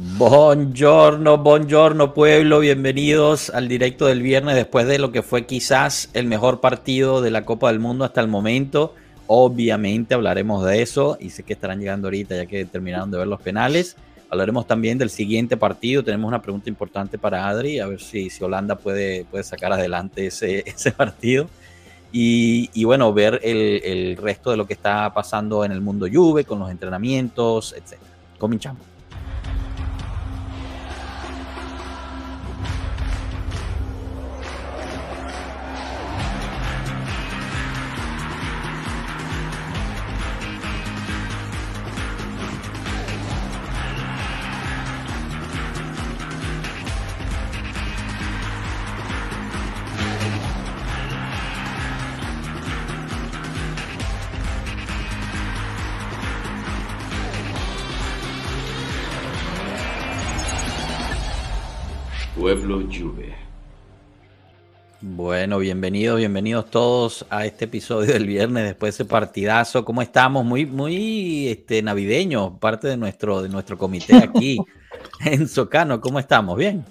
Buongiorno, buongiorno pueblo, bienvenidos al directo del viernes después de lo que fue quizás el mejor partido de la Copa del Mundo hasta el momento. Obviamente hablaremos de eso y sé que estarán llegando ahorita ya que terminaron de ver los penales. Hablaremos también del siguiente partido. Tenemos una pregunta importante para Adri, a ver si, si Holanda puede, puede sacar adelante ese, ese partido. Y, y, bueno, ver el, el, resto de lo que está pasando en el mundo Juve, con los entrenamientos, etc. Cominchamos. Bueno, bienvenidos, bienvenidos todos a este episodio del viernes después de ese partidazo. ¿Cómo estamos? Muy, muy este, navideño, parte de nuestro, de nuestro comité aquí en Socano. ¿Cómo estamos? ¿Bien?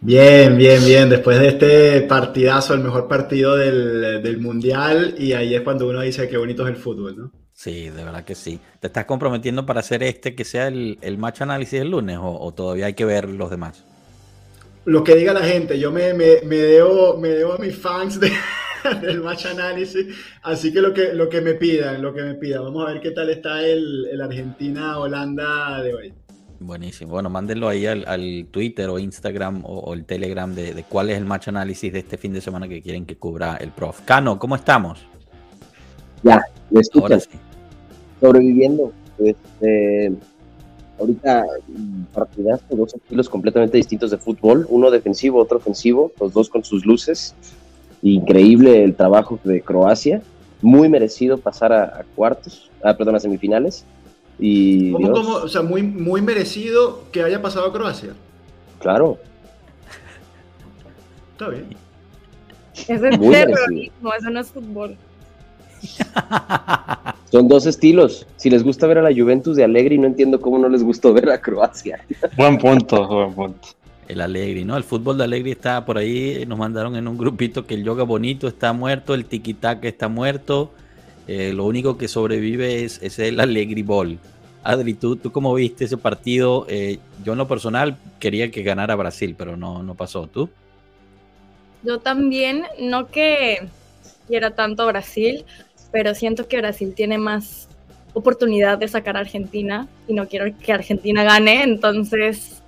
Bien, bien, bien. Después de este partidazo, el mejor partido del, del Mundial, y ahí es cuando uno dice qué bonito es el fútbol, ¿no? Sí, de verdad que sí. ¿Te estás comprometiendo para hacer este que sea el, el match análisis el lunes o, o todavía hay que ver los demás? Lo que diga la gente, yo me, me, me, debo, me debo a mis fans de, del match análisis, así que lo que, lo que me pidan, lo que me pidan. Vamos a ver qué tal está el, el Argentina-Holanda de hoy. Buenísimo. Bueno, mándenlo ahí al, al Twitter o Instagram o, o el Telegram de, de, cuál es el match análisis de este fin de semana que quieren que cubra el prof. Cano, ¿cómo estamos? Ya, me escuchas. Sí. Sobreviviendo. Este, ahorita partidas dos estilos completamente distintos de fútbol, uno defensivo, otro ofensivo, los dos con sus luces. Increíble el trabajo de Croacia, muy merecido pasar a, a cuartos, ah, perdón, a semifinales. Y ¿Cómo, cómo? O sea, muy, muy merecido que haya pasado a Croacia. Claro. Está bien. Ese es terrorismo, eso no es fútbol. Son dos estilos. Si les gusta ver a la Juventus de Allegri, no entiendo cómo no les gustó ver a Croacia. Buen punto, buen punto. El Allegri, ¿no? El fútbol de Allegri está por ahí. Nos mandaron en un grupito que el yoga bonito está muerto, el tiki-taka está muerto. Eh, lo único que sobrevive es, es, el Allegri Ball. Adri, ¿tú, tú cómo viste ese partido? Eh, yo en lo personal quería que ganara Brasil, pero no, no pasó. ¿Tú? Yo también, no que quiera tanto Brasil, pero siento que Brasil tiene más oportunidad de sacar a Argentina y no quiero que Argentina gane, entonces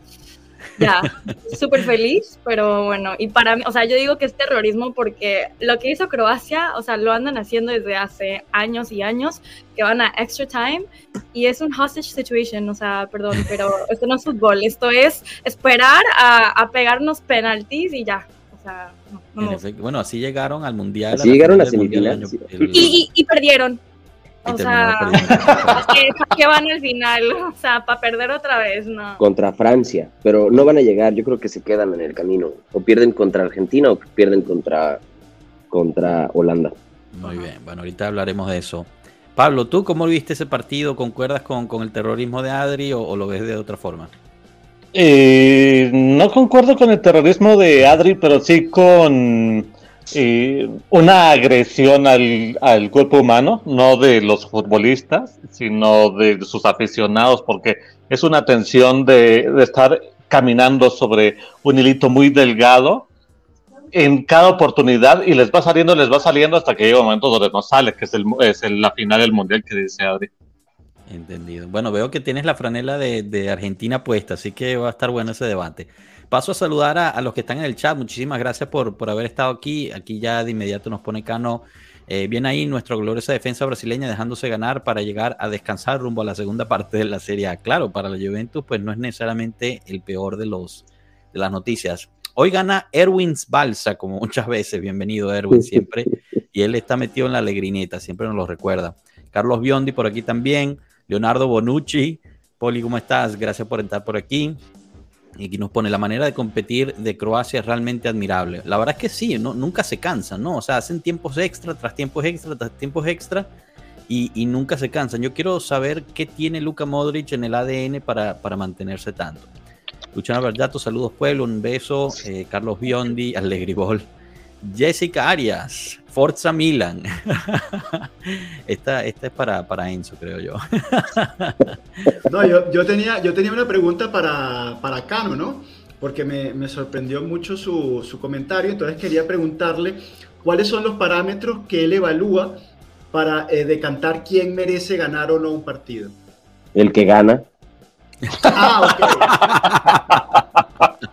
ya, súper feliz, pero bueno, y para mí, o sea, yo digo que es terrorismo porque lo que hizo Croacia, o sea, lo andan haciendo desde hace años y años, que van a extra time y es un hostage situation, o sea, perdón, pero esto no es fútbol, esto es esperar a, a pegarnos penaltis y ya, o sea, no. No, efecto, bueno, así llegaron al mundial. Así a llegaron a semifinales. Y, y, y, perdieron. O sea, ¿para qué van al final? O sea, para perder otra vez, no. Contra Francia, pero no van a llegar, yo creo que se quedan en el camino. O pierden contra Argentina o pierden contra, contra Holanda. Muy bien, bueno, ahorita hablaremos de eso. Pablo, ¿tú cómo viste ese partido? ¿Concuerdas con, con el terrorismo de Adri o, o lo ves de otra forma? Eh, no concuerdo con el terrorismo de Adri, pero sí con eh, una agresión al, al, cuerpo humano, no de los futbolistas, sino de sus aficionados, porque es una tensión de, estar caminando sobre un hilito muy delgado en cada oportunidad y les va saliendo, les va saliendo hasta que llega un momento donde no sale, que es el, la final del mundial que dice Adri. Entendido. Bueno, veo que tienes la franela de, Argentina puesta, así que va a estar bueno ese debate. Paso a saludar a, los que están en el chat. Muchísimas gracias por, por, haber estado aquí. Aquí ya de inmediato nos pone Cano. Eh, bien ahí nuestra gloriosa defensa brasileña dejándose ganar para llegar a descansar rumbo a la segunda parte de la Serie A. Claro, para la Juventus pues no es necesariamente el peor de, los, de las noticias. Hoy gana Erwin Balsa, como muchas veces. Bienvenido Erwin siempre. Y él está metido en la alegrineta, siempre nos lo recuerda. Carlos Biondi por aquí también. Leonardo Bonucci. Poli, ¿cómo estás? Gracias por entrar por aquí. Y aquí nos pone la manera de competir de Croacia es realmente admirable. La verdad es que sí, no, nunca se cansan, ¿no? O sea, hacen tiempos extra tras tiempos extra tras tiempos extra. y, nunca se cansan. Yo quiero saber qué tiene Luka Modric en el ADN para, para mantenerse tanto. Luciano Verdato, saludos pueblo, un beso. Eh, Carlos Biondi, Alegribol. Jessica Arias, Forza Milan. esta, esta es para, para Enzo, creo yo. no, yo, yo, tenía, yo tenía una pregunta para, para Cano, ¿no? Porque me, me sorprendió mucho su, su, comentario, entonces quería preguntarle cuáles son los parámetros que él evalúa para eh, decantar quién merece ganar o no un partido. El que gana. Ah, ok.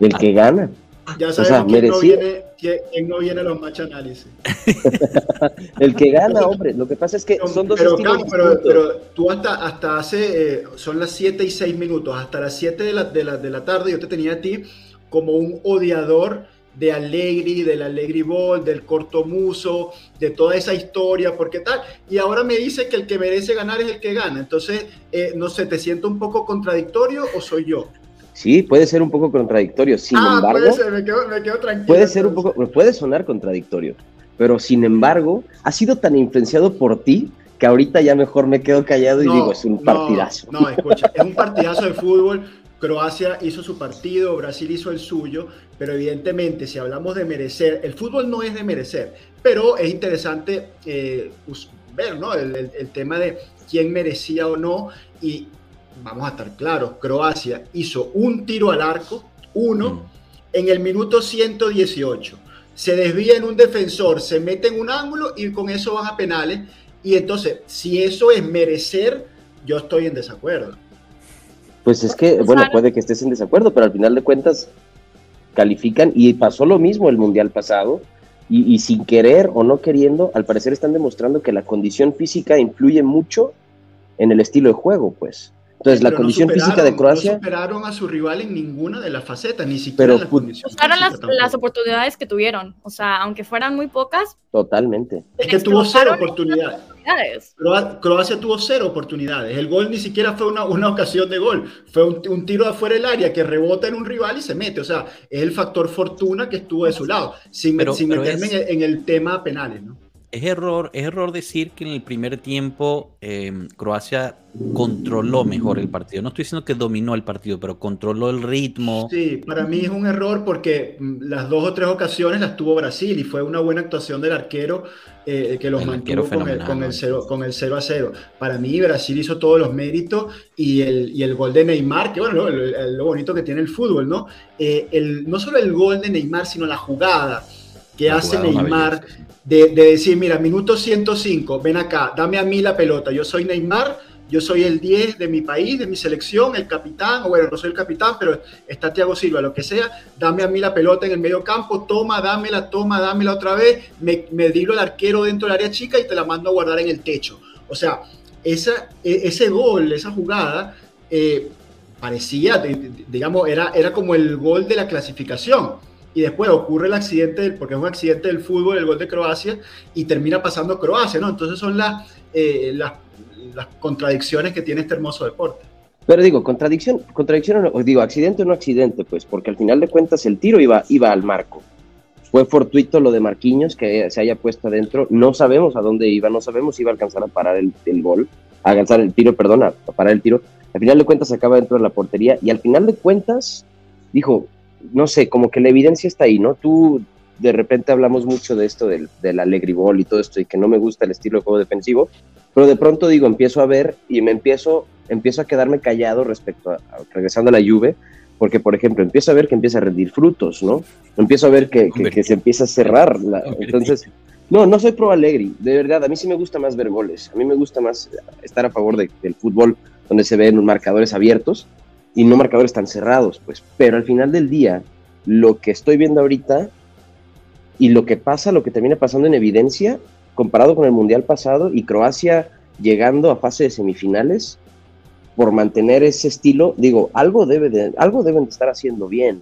El que gana. Ya sabemos quién, no viene, quién, no viene, a los match análisis. el que gana, hombre. Lo que pasa es que son dos pero, estilos pero, pero, tú hasta, hasta hace, eh, son las 7 y 6 minutos, hasta las 7 de la, de, la, de la tarde yo te tenía a ti como un odiador de Allegri, del Allegri Ball, del corto muso, de toda esa historia, porque tal. Y ahora me dice que el que merece ganar es el que gana. Entonces, eh, no sé, ¿te siento un poco contradictorio o soy yo? Sí, puede ser un poco contradictorio. Sin ah, embargo, puede ser, me quedo, me quedo tranquilo. Puede ser un poco, puede sonar contradictorio, pero sin embargo, ha sido tan influenciado por ti que ahorita ya mejor me quedo callado y digo, es un partidazo. No, escucha, es un partidazo de fútbol. Croacia hizo su partido, Brasil hizo el suyo, pero evidentemente si hablamos de merecer, el fútbol no es de merecer, pero es interesante eh, ver ¿no? el, el, tema de quién merecía o no y vamos a estar claros, Croacia hizo un tiro al arco, uno, mm. en el minuto 118. Se desvía en un defensor, se mete en un ángulo y con eso van a penales. Y entonces, si eso es merecer, yo estoy en desacuerdo. Pues es que, bueno, puede que estés en desacuerdo, pero al final de cuentas califican y pasó lo mismo el Mundial pasado. Y, y, sin querer o no queriendo, al parecer están demostrando que la condición física influye mucho en el estilo de juego, pues. Entonces, la condición física de Croacia. No superaron a su rival en ninguna de las facetas, ni siquiera en la condición las, las, oportunidades que tuvieron. O sea, aunque fueran muy pocas. Totalmente. Es que tuvo cero oportunidades. Croacia tuvo cero oportunidades. El gol ni siquiera fue una, una ocasión de gol. Fue un, tiro de afuera del área que rebota en un rival y se mete. O sea, es el factor fortuna que estuvo de su lado. Sin, meterme en, el, tema penales, ¿no? Es error, es error decir que en el primer tiempo em, Croacia controló mejor el partido. No estoy diciendo que dominó el partido, pero controló el ritmo. Sí, para mí es un error porque mm, las dos o tres ocasiones las tuvo Brasil y fue una buena actuación del arquero eh, que los mantuvo con el, con, el 0, con el 0 a 0. Para mí Brasil hizo todos los méritos y el, y el gol de Neymar, que bueno, lo, bonito que tiene el fútbol, ¿no? Eh, el, no solo el gol de Neymar, sino la jugada que hace Neymar de, decir, mira, minuto 105, ven acá, dame a mí la pelota, yo soy Neymar, yo soy el 10 de mi país, de mi selección, el capitán, o bueno, no soy el capitán, pero está Thiago Silva, lo que sea, dame a mí la pelota en el medio campo, toma, dámela, toma, dámela otra vez, me, me dilo al arquero dentro del área chica y te la mando a guardar en el techo. O sea, esa, e, ese gol, esa jugada, eh, parecía, digamos, era, era como el gol de la clasificación y después ocurre el accidente, porque es un accidente del fútbol, el gol de Croacia, y termina pasando Croacia, ¿no? Entonces son las, eh, las, contradicciones que tiene este hermoso deporte. Pero digo, contradicción, contradicción o digo, accidente o no accidente, pues, porque al final de cuentas el tiro iba, iba al marco. Fue fortuito lo de Marquinhos que se haya puesto adentro. No sabemos a dónde iba, no sabemos si iba a alcanzar a parar el, el gol, a alcanzar el tiro, perdón, a, a parar el tiro. Al final de cuentas acaba dentro de la portería y al final de cuentas dijo, no sé, como que la evidencia está ahí, ¿no? Tú de repente hablamos mucho de esto del, del Ball y todo esto y que no me gusta el estilo de juego defensivo, pero de pronto digo, empiezo a ver y me empiezo, empiezo a quedarme callado respecto a, regresando a la lluvia, porque por ejemplo empiezo a ver que empieza a rendir frutos, ¿no? Empiezo a ver que, que, se empieza a cerrar, entonces... No, no soy pro Allegri, de verdad, a mí sí me gusta más ver goles, a mí me gusta más estar a favor de, del fútbol donde se ven marcadores abiertos, y no marcadores tan cerrados, pues. Pero al final del día, lo que estoy viendo ahorita y lo que pasa, lo que termina pasando en evidencia, comparado con el Mundial pasado y Croacia llegando a fase de semifinales, por mantener ese estilo, digo, algo, debe de, algo deben de estar haciendo bien.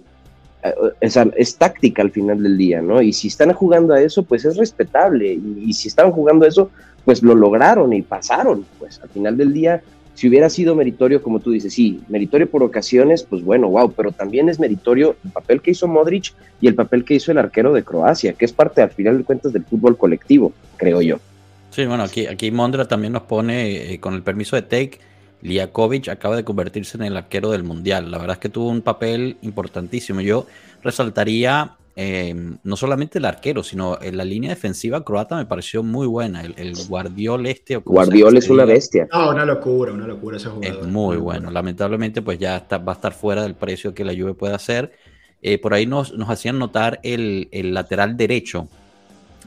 Eh, es, es, táctica al final del día, ¿no? Y si están jugando a eso, pues es respetable. Y, y si están jugando a eso, pues lo lograron y pasaron. Pues al final del día, si hubiera sido meritorio, como tú dices, sí, meritorio por ocasiones, pues bueno, wow, pero también es meritorio el papel que hizo Modric y el papel que hizo el arquero de Croacia, que es parte al final de cuentas del fútbol colectivo, creo yo. Sí, bueno, aquí, aquí Mondra también nos pone, eh, con el permiso de Take, Liakovic acaba de convertirse en el arquero del Mundial. La verdad es que tuvo un papel importantísimo. Yo resaltaría eh, no solamente el arquero, sino en la línea defensiva croata me pareció muy buena. El, el Guardiol este. Guardiol es una bestia. Ah, una locura, una locura ese jugador. Es muy bueno. Lamentablemente, pues ya está, va a estar fuera del precio que la Juve puede hacer. Eh, por ahí nos, nos hacían notar el, el lateral derecho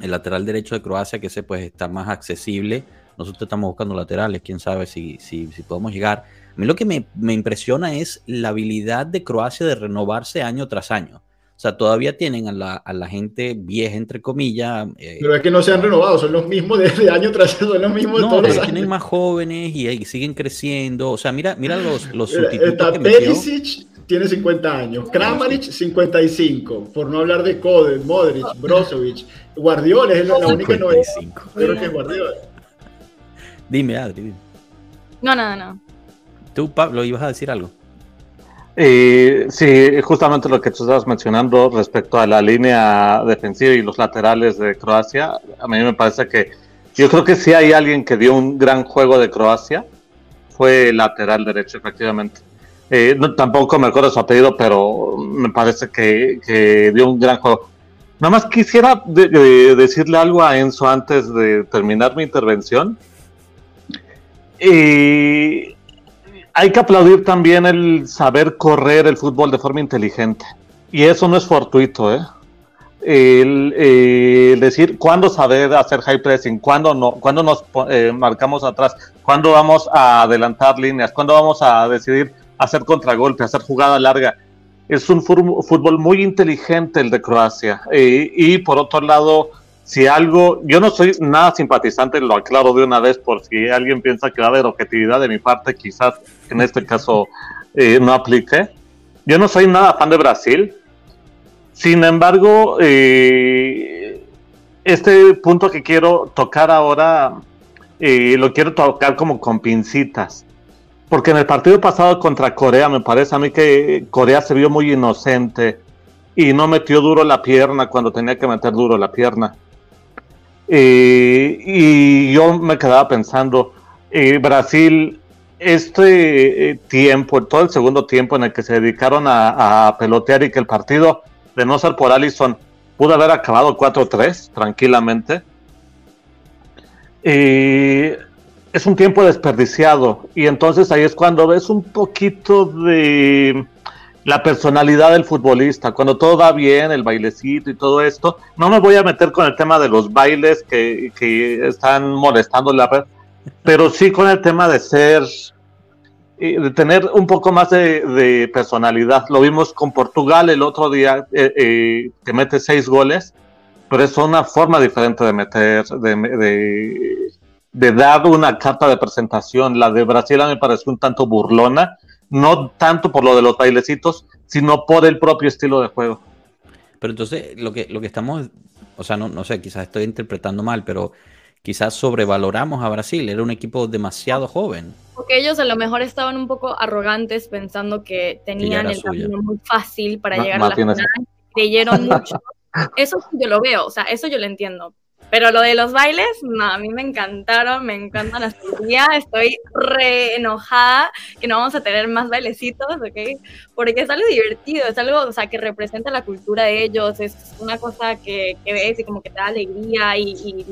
el lateral derecho de Croacia, que ese pues está más accesible. Nosotros estamos buscando laterales, quién sabe si, si, si podemos llegar. A mí lo que me, me, impresiona es la habilidad de Croacia de renovarse año tras año. O sea, todavía tienen a la, a la gente vieja, entre comillas. Eh, pero es que no se han renovado, son los mismos de, de año tras año, son los mismos no, de todos los años. tienen más jóvenes y, y, siguen creciendo. O sea, mira, mira los, los Mira, sustitutos Está que metió. Perisic, tiene 50 años. Kramaric, 55. Por no hablar de Kode, Modric, Brozovic. Guardiola es la, la única novedad. 55. Creo que es Guardiola. Dime, Adri. dime. No, no, no. Tú, Pablo, ibas a decir algo. Eh, sí, justamente lo que tú estabas mencionando respecto a la línea defensiva y los laterales de Croacia, a mí me parece que yo creo que sí hay alguien que dio un gran juego de Croacia, fue lateral derecho, efectivamente. Eh, no, tampoco me acuerdo su apellido, pero me parece que, que dio un gran juego. Nada más quisiera de- de decirle algo a Enzo antes de terminar mi intervención. Y hay que aplaudir también el saber correr el fútbol de forma inteligente. Y eso no es fortuito, ¿eh? El, eh, decir cuándo saber hacer high pressing, cuándo no, cuándo nos eh, marcamos atrás, cuándo vamos a adelantar líneas, cuándo vamos a decidir hacer contragolpe, hacer jugada larga. Es un fútbol muy inteligente el de Croacia. Eh, y por otro lado, si algo, yo no soy nada simpatizante, lo aclaro de una vez por si alguien piensa que va a haber objetividad de mi parte, quizás en este caso eh, no aplique. Yo no soy nada fan de Brasil. Sin embargo, eh, este punto que quiero tocar ahora, eh, lo quiero tocar como con pincitas. Porque en el partido pasado contra Corea, me parece a mí que Corea se vio muy inocente y no metió duro la pierna cuando tenía que meter duro la pierna. Eh, y yo me quedaba pensando, eh, Brasil, este eh, tiempo, todo el segundo tiempo en el que se dedicaron a, pelotear y que el partido, de no ser por Allison, pudo haber acabado 4-3 tranquilamente. Es un tiempo desperdiciado y entonces ahí es cuando ves un poquito de la personalidad del futbolista, cuando todo va bien, el bailecito y todo esto. No me voy a meter con el tema de los bailes que, que están molestando la pero sí con el tema de ser, eh, de tener un poco más de, personalidad. Lo vimos con Portugal el otro día, eh, eh, que mete seis goles, pero es una forma diferente de meter, de, de, de dar una carta de presentación. La de Brasil me pareció un tanto burlona no tanto por lo de los bailecitos, sino por el propio estilo de juego. Pero entonces, lo que, lo que estamos, o sea, no, no sé, quizás estoy interpretando mal, pero quizás sobrevaloramos a Brasil. Era un equipo demasiado joven. Porque ellos a lo mejor estaban un poco arrogantes pensando que tenían el suya. camino muy fácil para Ma- llegar a la final. Creyeron mucho. Eso sí yo lo veo, o sea, eso yo lo entiendo. Pero lo de los bailes, no, a mí me encantaron, me encantan hasta el día. Estoy re enojada que no vamos a tener más bailecitos, ¿ok? Porque es algo divertido, es algo, o sea, que representa la cultura de ellos, es una cosa que, que ves y como que te da alegría y,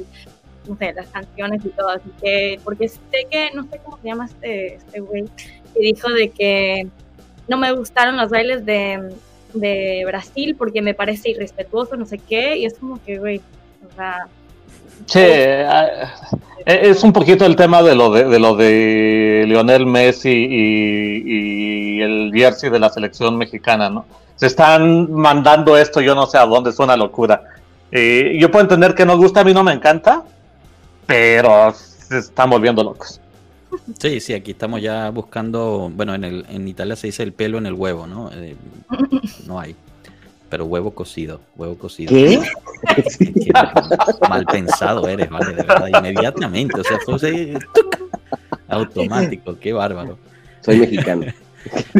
no sé, las canciones y todo. Así que, porque sé que, no sé cómo se llama este, este güey, que dijo de que no me gustaron los bailes de, de Brasil porque me parece irrespetuoso, no sé qué, y es como que, güey, o sea, Sí, eh, es un poquito el tema de lo de, de lo de Lionel Messi y, y el jersey de la selección mexicana, ¿no? Se están mandando esto, yo no sé a dónde, es una locura. Eh, yo puedo entender que nos gusta, a mí no me encanta, pero se están volviendo locos. Sí, sí, aquí estamos ya buscando, bueno, en, el, en Italia se dice el pelo en el huevo, ¿no? Eh, no hay. Pero huevo cocido, huevo cocido. ¿Qué? Qué mal pensado eres, vale, de verdad, inmediatamente, o sea, fue automático, qué bárbaro. Soy mexicano.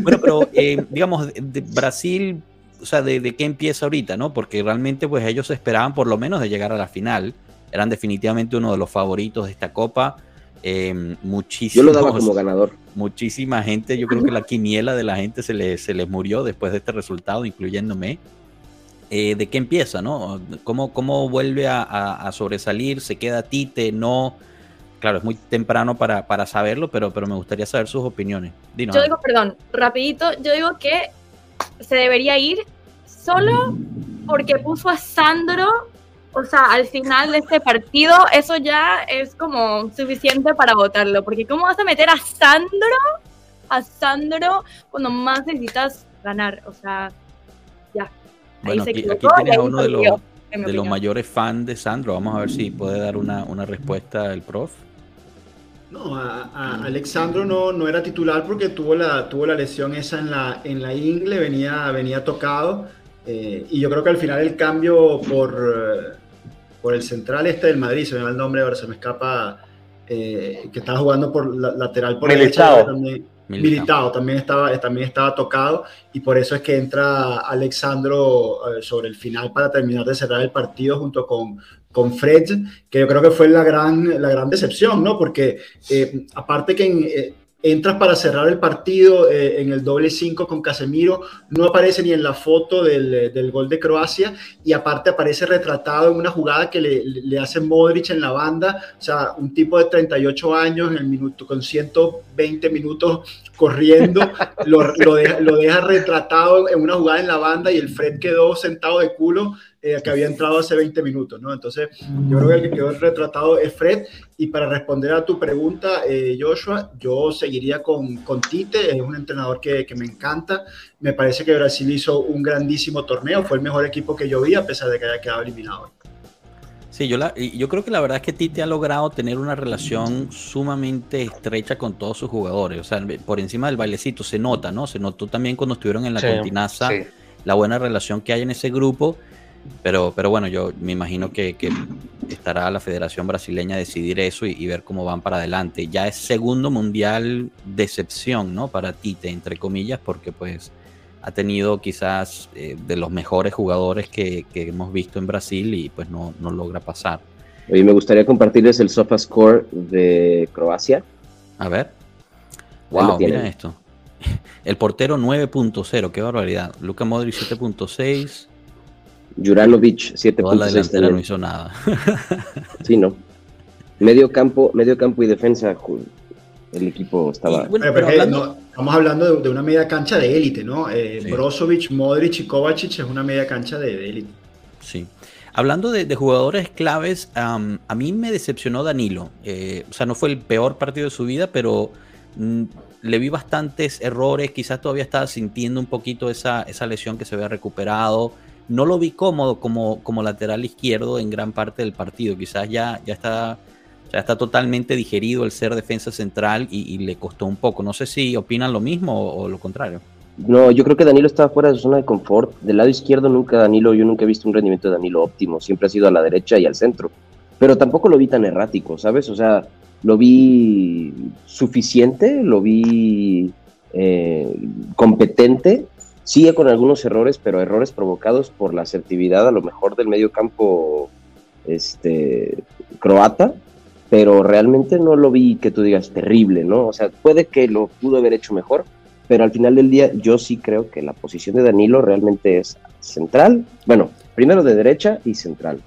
Bueno, pero eh, digamos, de, Brasil, o sea, de, de, qué empieza ahorita, ¿no? Porque realmente, pues ellos esperaban por lo menos de llegar a la final. eran definitivamente uno de los favoritos de esta copa. Eh, yo lo daba como ganador. Muchísima gente, yo creo que la quiniela de la gente se les, se les murió después de este resultado, incluyéndome. Eh, ¿De qué empieza, no? ¿Cómo, cómo vuelve a, sobresalir? ¿Se queda Tite? ¿No? Claro, es muy temprano para, para saberlo, pero, pero me gustaría saber sus opiniones. yo digo, perdón, rapidito, yo digo que se debería ir solo porque puso a Sandro o sea, al final de este partido, eso ya es como suficiente para votarlo. Porque ¿cómo vas a meter a Sandro? A Sandro cuando más necesitas ganar. O sea. Bueno, aquí, tienes a uno de los, de los mayores fans de Sandro. Vamos a ver si puede dar una, una respuesta el prof. No, a, Alexandro no, no era titular porque tuvo la, tuvo la lesión esa en la, en la ingle, venía, venía tocado. Eh, y yo creo que al final el cambio por, por el central este del Madrid, se me va el nombre, ahora se me escapa, eh, que estaba jugando por la, lateral por Militao. También, Militao. también estaba, también estaba tocado y por eso es que entra Alexandro eh, sobre el final para terminar de cerrar el partido junto con, con Fred, que yo creo que fue la gran, la gran decepción, ¿no? Porque aparte que en, entras para cerrar el partido eh, en el doble 5 con Casemiro, no aparece ni en la foto del, del, gol de Croacia y aparte aparece retratado en una jugada que le, le, hace Modric en la banda, o sea, un tipo de 38 años en el minuto, con 120 minutos corriendo, lo, lo, deja, lo deja retratado en una jugada en la banda y el Fred quedó sentado de culo eh, que había entrado hace 20 minutos, ¿no? Entonces, yo creo que el que quedó retratado es Fred. Y para responder a tu pregunta, eh, Joshua, yo seguiría con, con, Tite, es un entrenador que, que, me encanta. Me parece que Brasil hizo un grandísimo torneo, fue el mejor equipo que yo vi, a pesar de que haya quedado eliminado. Sí, yo, la, yo creo que la verdad es que Tite ha logrado tener una relación sumamente estrecha con todos sus jugadores. O sea, por encima del bailecito se nota, ¿no? Se notó también cuando estuvieron en la continaza la buena relación que hay en ese grupo. Pero, pero bueno, yo me imagino que, estará la Federación Brasileña a decidir eso y, ver cómo van para adelante. Ya es segundo mundial decepción, ¿no? Para Tite, entre comillas, porque pues ha tenido quizás eh, de los mejores jugadores que, hemos visto en Brasil y pues no, no logra pasar. Oye, me gustaría compartirles el sofa score de Croacia. A ver. Wow, mira esto. El portero 9.0, qué barbaridad. Luka Modric 7.6. Juranovic 7.6 no hizo nada. sí, no. Medio campo, medio campo y defensa, el equipo estaba. estamos hablando de, una media cancha de élite, ¿no? Eh, Brozovic, Modric y Kovacic es una media cancha de élite. Sí. Hablando de, jugadores claves, a mí me decepcionó Danilo. Eh, o sea, no fue el peor partido de su vida, pero mm, le vi bastantes errores. Quizás todavía estaba sintiendo un poquito esa, esa lesión que se había recuperado no lo vi cómodo como, como lateral izquierdo en gran parte del partido. Quizás ya, ya, está, ya está totalmente digerido el ser defensa central y, le costó un poco. No sé si opinan lo mismo o, lo contrario. No, yo creo que Danilo estaba fuera de zona de confort. Del lado izquierdo nunca Danilo, yo nunca he visto un rendimiento de Danilo óptimo. Siempre ha sido a la derecha y al centro. Pero tampoco lo vi tan errático, ¿sabes? O sea, lo vi suficiente, lo vi eh, competente Sigue con algunos errores, pero errores provocados por la asertividad a lo mejor del medio campo este, croata, pero realmente no lo vi que tú digas terrible, ¿no? O sea, puede que lo pudo haber hecho mejor, pero al final del día yo sí creo que la posición de Danilo realmente es central, bueno, primero de derecha y central.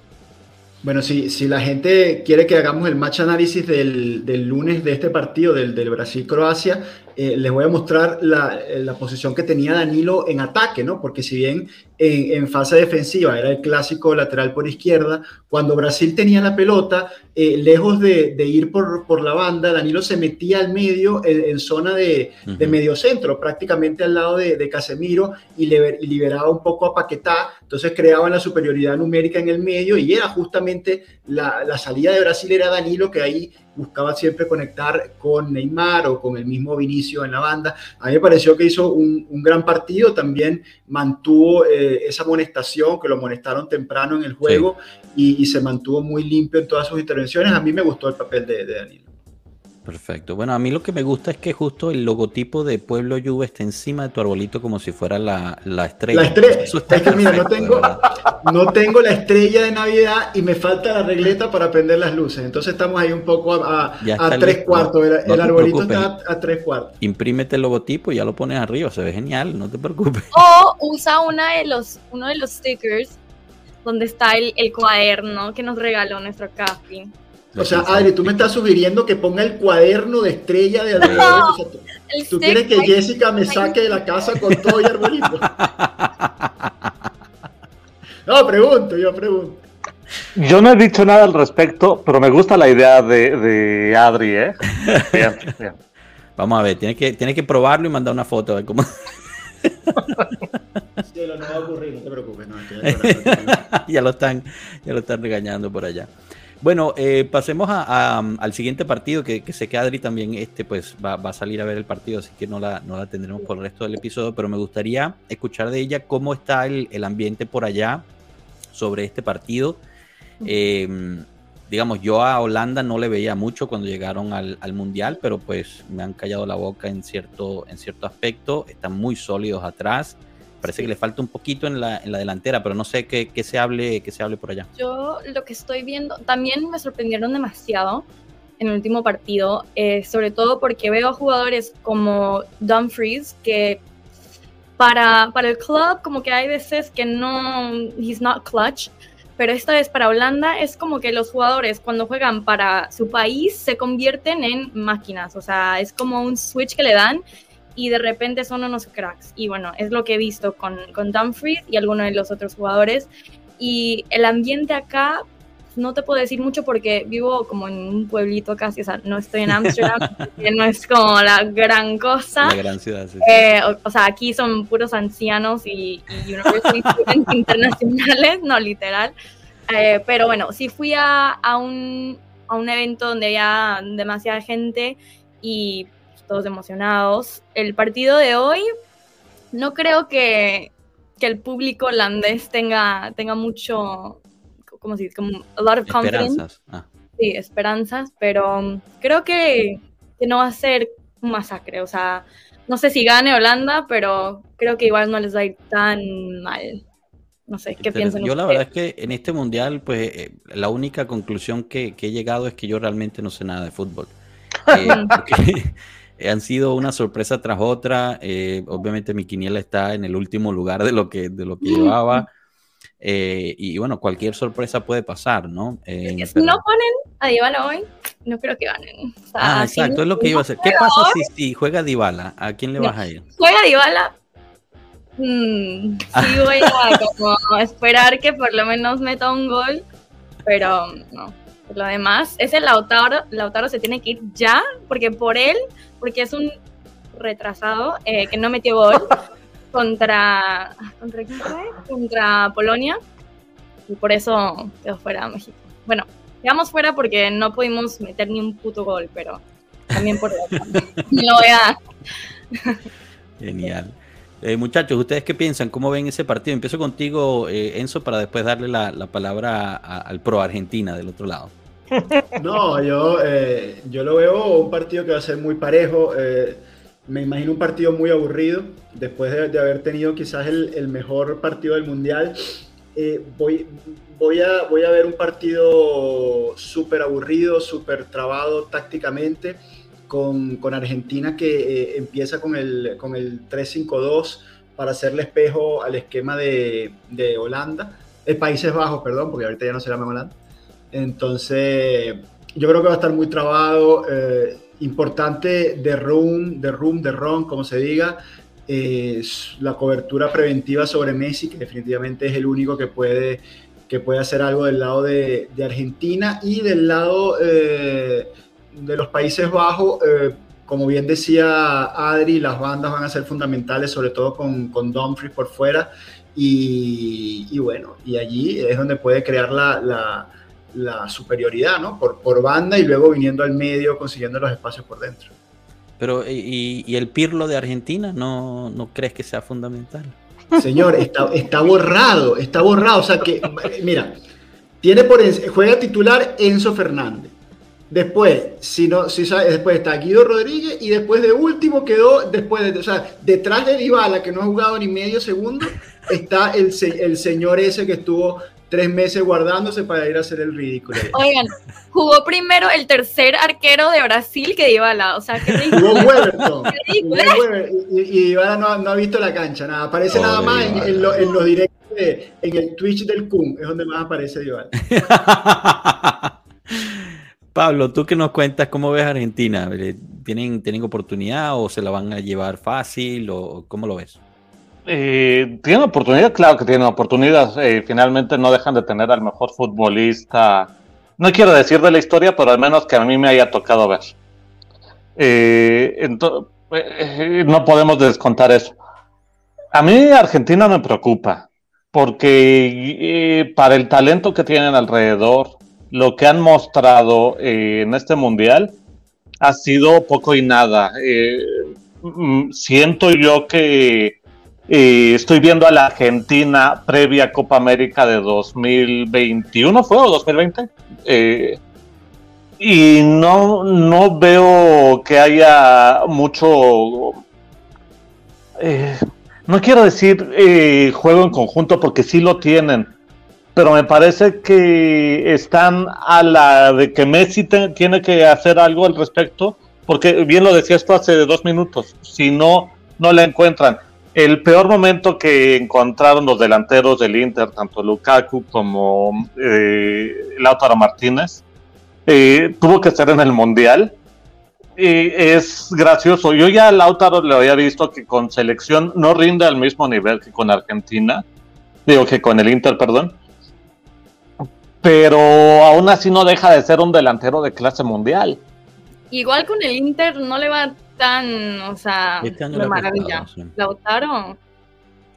Bueno, si, si la gente quiere que hagamos el match análisis del, del lunes de este partido, del, del Brasil-Croacia, eh, les voy a mostrar la, la, posición que tenía Danilo en ataque, ¿no? Porque si bien en, fase defensiva era el clásico lateral por izquierda, cuando Brasil tenía la pelota, eh, lejos de, ir por, por, la banda, Danilo se metía al medio en, zona de, de, medio centro, prácticamente al lado de, Casemiro y, liberaba un poco a Paquetá, entonces creaban la superioridad numérica en el medio y era justamente la, la salida de Brasil era Danilo que ahí buscaba siempre conectar con Neymar o con el mismo Vinicio en la banda. A mí me pareció que hizo un, gran partido, también mantuvo eh, esa amonestación, que lo amonestaron temprano en el juego y, se mantuvo muy limpio en todas sus intervenciones. A mí me gustó el papel de, Danilo. Perfecto. Bueno, a mí lo que me gusta es que justo el logotipo de Pueblo Juve está encima de tu arbolito como si fuera la, la estrella. La estrella. Eso está Es que mira, no tengo, verdad. no tengo la estrella de Navidad y me falta la regleta para prender las luces. Entonces estamos ahí un poco a, tres listo. cuartos. El, No el arbolito preocupes. está a, a tres cuartos. Imprímete el logotipo y ya lo pones arriba, se ve genial, no te preocupes. O usa una de los, uno de los stickers donde está el, el cuaderno que nos regaló nuestro Capi. O sea, Adri, tú me estás sugiriendo que ponga el cuaderno de estrella de alrededor. No. O sea, tú- El ¿Tú quieres que Jessica me saque de la casa con todo y arbolito? No, pregunto, yo pregunto. Yo no he dicho nada al respecto, pero me gusta la idea de, de Adri, ¿eh? Bien, bien. Vamos a ver, tienes que, tienes que probarlo y mandar una foto a ver cómo. Cielo, no va a ocurrir, no te preocupes. No, de ya lo están, ya lo están regañando por allá. Bueno, eh, pasemos a- a- al siguiente partido, que, que sé que Adri también este, pues, va, va a salir a ver el partido, así que no la, no la tendremos por el resto del episodio, pero me gustaría escuchar de ella cómo está el, el ambiente por allá sobre este partido. Eh, digamos, yo a Holanda no le veía mucho cuando llegaron al, al Mundial, pero pues me han callado la boca en cierto, en cierto aspecto, están muy sólidos atrás. Parece que le falta un poquito en la, en la delantera, pero no sé qué, qué se hable, qué se hable por allá. Yo lo que estoy viendo, también me sorprendieron demasiado en el último partido, eh, sobre todo porque veo jugadores como Dumfries que para, para el club como que hay veces que no, he's not clutch, pero esta vez para Holanda es como que los jugadores cuando juegan para su país se convierten en máquinas, o sea, es como un switch que le dan y de repente son unos cracks. Y bueno, es lo que he visto con, con Dumfries y algunos de los otros jugadores. Y el ambiente acá, no te puedo decir mucho porque vivo como en un pueblito casi, o sea, no estoy en Ámsterdam, que no es como la gran cosa. La gran ciudad. sí, sí. Eh, o, o sea, aquí son puros ancianos y, y university students internacionales, no literal. Eh, pero bueno, sí fui a, a, un, a un evento donde había demasiada gente y todos emocionados. El partido de hoy, no creo que, que el público holandés tenga, tenga mucho, ¿cómo se dice? Como a lot of confidence. Esperanzas. Ah, Sí, esperanzas, pero um, creo que, que no va a ser un masacre. O sea, no sé si gane Holanda, pero creo que igual no les va a ir tan mal. No sé, ¿qué piensan Yo la verdad es que en este mundial, pues eh, la única conclusión que, que he llegado es que yo realmente no sé nada de fútbol. Eh, porque han sido una sorpresa tras otra. eh, obviamente mi quiniela está en el último lugar de lo que, de lo que llevaba. eh, y bueno, cualquier sorpresa puede pasar, ¿no? Eh, Si pero- no ponen a Dybala hoy, no creo que ganen. O sea, Ah, si exacto, es lo que iba a hacer. ¿Qué pasa si, si juega Dybala? ¿A quién le No. vas a ir? juega Dybala? mm, sí voy a como esperar que por lo menos meta un gol, pero no. Por lo demás, ese Lautaro, Lautaro se tiene que ir ya, porque por él, porque es un retrasado eh, que no metió gol contra, ¿contra quién fue? Contra Polonia, y por eso quedó fuera México. Bueno, quedamos fuera porque no pudimos meter ni un puto gol, pero también por eso. lo voy a... Genial. Eh, muchachos, ¿ustedes qué piensan? ¿Cómo ven ese partido? Empiezo contigo, eh, Enzo, para después darle la, la palabra a- al pro Argentina del otro lado. No, yo, eh, yo lo veo un partido que va a ser muy parejo. eh, me imagino un partido muy aburrido. Después de, de haber tenido quizás el, el mejor partido del Mundial, eh, voy, voy, a, voy a ver un partido súper aburrido, súper trabado tácticamente, con, con Argentina que eh, empieza con el, con el 3-5-2 para hacerle espejo al esquema de, de Holanda, eh, Países Bajos, perdón, porque ahorita ya no se llama Holanda. Entonces, yo creo que va a estar muy trabado. eh, importante de room, de room, de ron, como se diga, es la cobertura preventiva sobre Messi, que definitivamente es el único que puede, que puede hacer algo del lado de, de Argentina y del lado eh, de los Países Bajos. eh, como bien decía Adri, las bandas van a ser fundamentales, sobre todo con, con Dumfries por fuera. Y, y bueno, y allí es donde puede crear la, la, la superioridad, ¿no? Por, por banda y luego viniendo al medio, consiguiendo los espacios por dentro. Pero, ¿y, y el Pirlo de Argentina no, no crees que sea fundamental? Señor, está, está borrado, está borrado. O sea que, mira, tiene por juega titular Enzo Fernández. Después, si no, si sabe, después está Guido Rodríguez y después de último quedó, después de, o sea, detrás de Dybala, que no ha jugado ni medio segundo, está el, el señor ese que estuvo tres meses guardándose para ir a hacer el ridículo. Oigan, jugó primero el tercer arquero de Brasil que Dybala, o sea, que Jugó Weberton. y, y Dybala no, no, ha visto la cancha, nada, aparece nada más en, en, los directos, en el Twitch del CUM, es donde más aparece Dybala. Pablo, ¿tú qué nos cuentas? ¿Cómo ves a Argentina? ¿Tienen, ¿Tienen oportunidad o se la van a llevar fácil o cómo lo ves? Eh, ¿Tienen oportunidad? Claro que tienen oportunidad. Eh, finalmente no dejan de tener al mejor futbolista, no quiero decir de la historia, pero al menos que a mí me haya tocado ver. Eh, no podemos descontar eso. A mí Argentina me preocupa, porque para el talento que tienen alrededor, lo que han mostrado eh, en este mundial ha sido poco y nada. Eh, mm, siento yo que eh, estoy viendo a la Argentina previa Copa América de 2021, ¿fue o 2020? y no, no veo que haya mucho... no quiero decir juego en conjunto porque sí lo tienen, pero me parece que están a la de que Messi tiene que hacer algo al respecto, porque bien lo decías tú hace dos minutos, si no, no la encuentran. El peor momento que encontraron los delanteros del Inter, tanto Lukaku como eh, Lautaro Martínez, eh, tuvo que ser en el Mundial. Es gracioso. Yo ya a Lautaro le había visto que con selección no rinde al mismo nivel que con Argentina. Digo que con el Inter, perdón pero aún así no deja de ser un delantero de clase mundial. Igual con el Inter no le va tan, o sea, este de maravilla. Lautaro.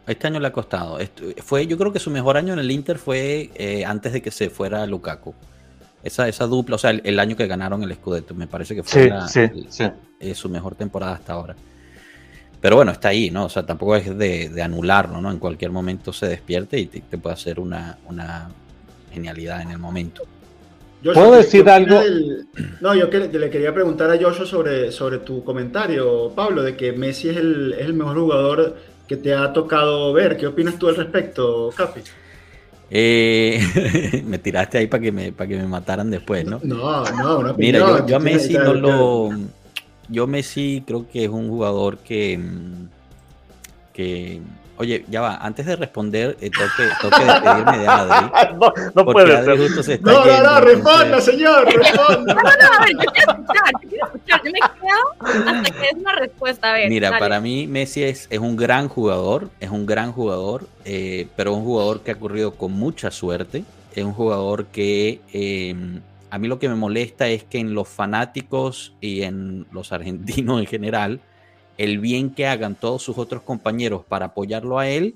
Este año le ha costado. Fue, yo creo que su mejor año en el Inter fue eh, antes de que se fuera Lukaku. Esa, esa dupla, o sea, el, año que ganaron el Scudetto, me parece que fue eh, su mejor temporada hasta ahora. Pero bueno, está ahí, ¿no? O sea, tampoco es de, anularlo, ¿no? En cualquier momento se despierte y te, te puede hacer una, una, genialidad en el momento. ¿Puedo decir algo? no, yo le quería preguntar a Joshua sobre, sobre tu comentario, Pablo, de que Messi es el, mejor jugador que te ha tocado ver. ¿Qué opinas tú al respecto, Capi? Eh, me tiraste ahí para que me, para que me mataran después, ¿no? No, no, no. Mira, yo, yo a Messi no lo. Yo Messi creo que es un jugador que. que Oye, ya va, antes de responder, eh, toque, toque despedirme de Adri. no, no puede ser. Justo se está no, no, no, responda, señor, responda. No, no, no, a ver, yo quiero escuchar, yo quiero escuchar. Yo me quedo hasta que es una respuesta. A ver, Mira, para mí Messi es, es, un gran jugador, es un gran jugador, eh, pero un jugador que ha corrido con mucha suerte. Es un jugador que eh, a mí lo que me molesta es que en los fanáticos y en los argentinos en general, el bien que hagan todos sus otros compañeros para apoyarlo a él,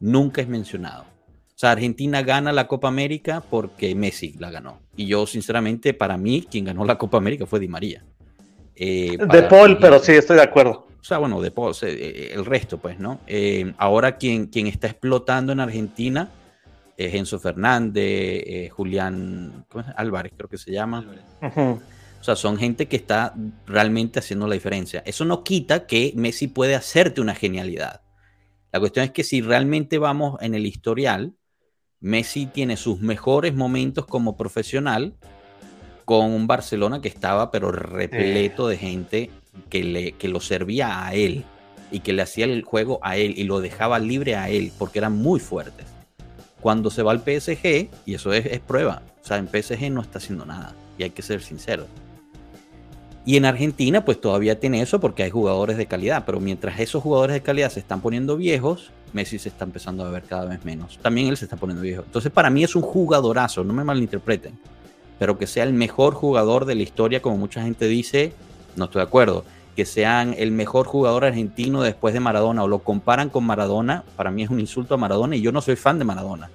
nunca es mencionado. O sea, Argentina gana la Copa América porque Messi la ganó. Y yo, sinceramente, para mí, quien ganó la Copa América fue Di María. Eh, de Paul, pero sí, estoy de acuerdo. O sea, bueno, de Paul, eh, el resto, pues, ¿no? Eh, ahora quien, quien está explotando en Argentina es Enzo Fernández, Julián Álvarez, creo que se llama. O sea, son gente que está realmente haciendo la diferencia. Eso no quita que Messi puede hacerte una genialidad. La cuestión es que si realmente vamos en el historial, Messi tiene sus mejores momentos como profesional con un Barcelona que estaba pero repleto de gente que, le, que lo servía a él y que le hacía el juego a él y lo dejaba libre a él porque eran muy fuertes. Cuando se va al PSG, y eso es, es prueba, o sea, en PSG no está haciendo nada y hay que ser sincero. Y en Argentina, pues todavía tiene eso porque hay jugadores de calidad, pero mientras esos jugadores de calidad se están poniendo viejos, Messi se está empezando a ver cada vez menos. También él se está poniendo viejo. Entonces, para mí es un jugadorazo, no me malinterpreten, pero que sea el mejor jugador de la historia, como mucha gente dice, no estoy de acuerdo. Que sean el mejor jugador argentino después de Maradona o lo comparan con Maradona, para mí es un insulto a Maradona y yo no soy fan de Maradona.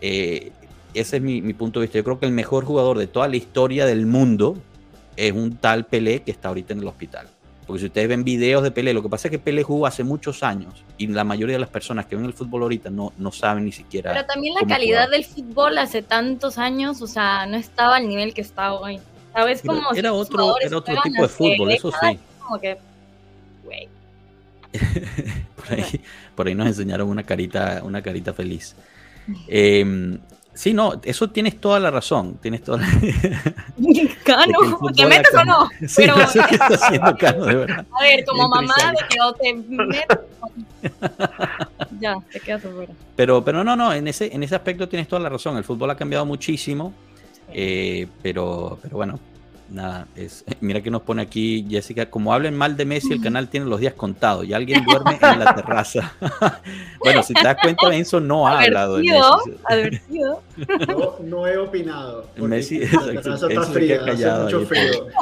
Eh, ese es mi, mi punto de vista. Yo creo que el mejor jugador de toda la historia del mundo, es un tal Pelé que está ahorita en el hospital. Porque si ustedes ven videos de Pelé, lo que pasa es que Pelé jugó hace muchos años y la mayoría de las personas que ven el fútbol ahorita no, no saben ni siquiera. Pero también la calidad del fútbol hace tantos años, o sea, no estaba al nivel que está hoy. ¿Sabes? Pero Como era si otro, era otro tipo de fútbol, eso sí. Como que, güey. por, ahí, por ahí nos enseñaron una carita, una carita feliz. Eh, sí, no, eso tienes toda la razón. Tienes toda la... Cano, ¿te metes o no? Sí, Pero, no sé qué está haciendo Cano, de verdad. a ver, como mamá de que o te metes. ya, te quedas afuera. Pero, pero no, no, en ese, en ese aspecto tienes toda la razón. El fútbol ha cambiado muchísimo. eh, pero, pero bueno, nada. Es, mira que nos pone aquí Jessica. Como hablen mal de Messi, el canal tiene los días contados y alguien duerme en la terraza. bueno, si te das cuenta, Enzo no ha hablado de Messi. advertido. No, no he opinado. Messi, la terraza está fría, hace callado mucho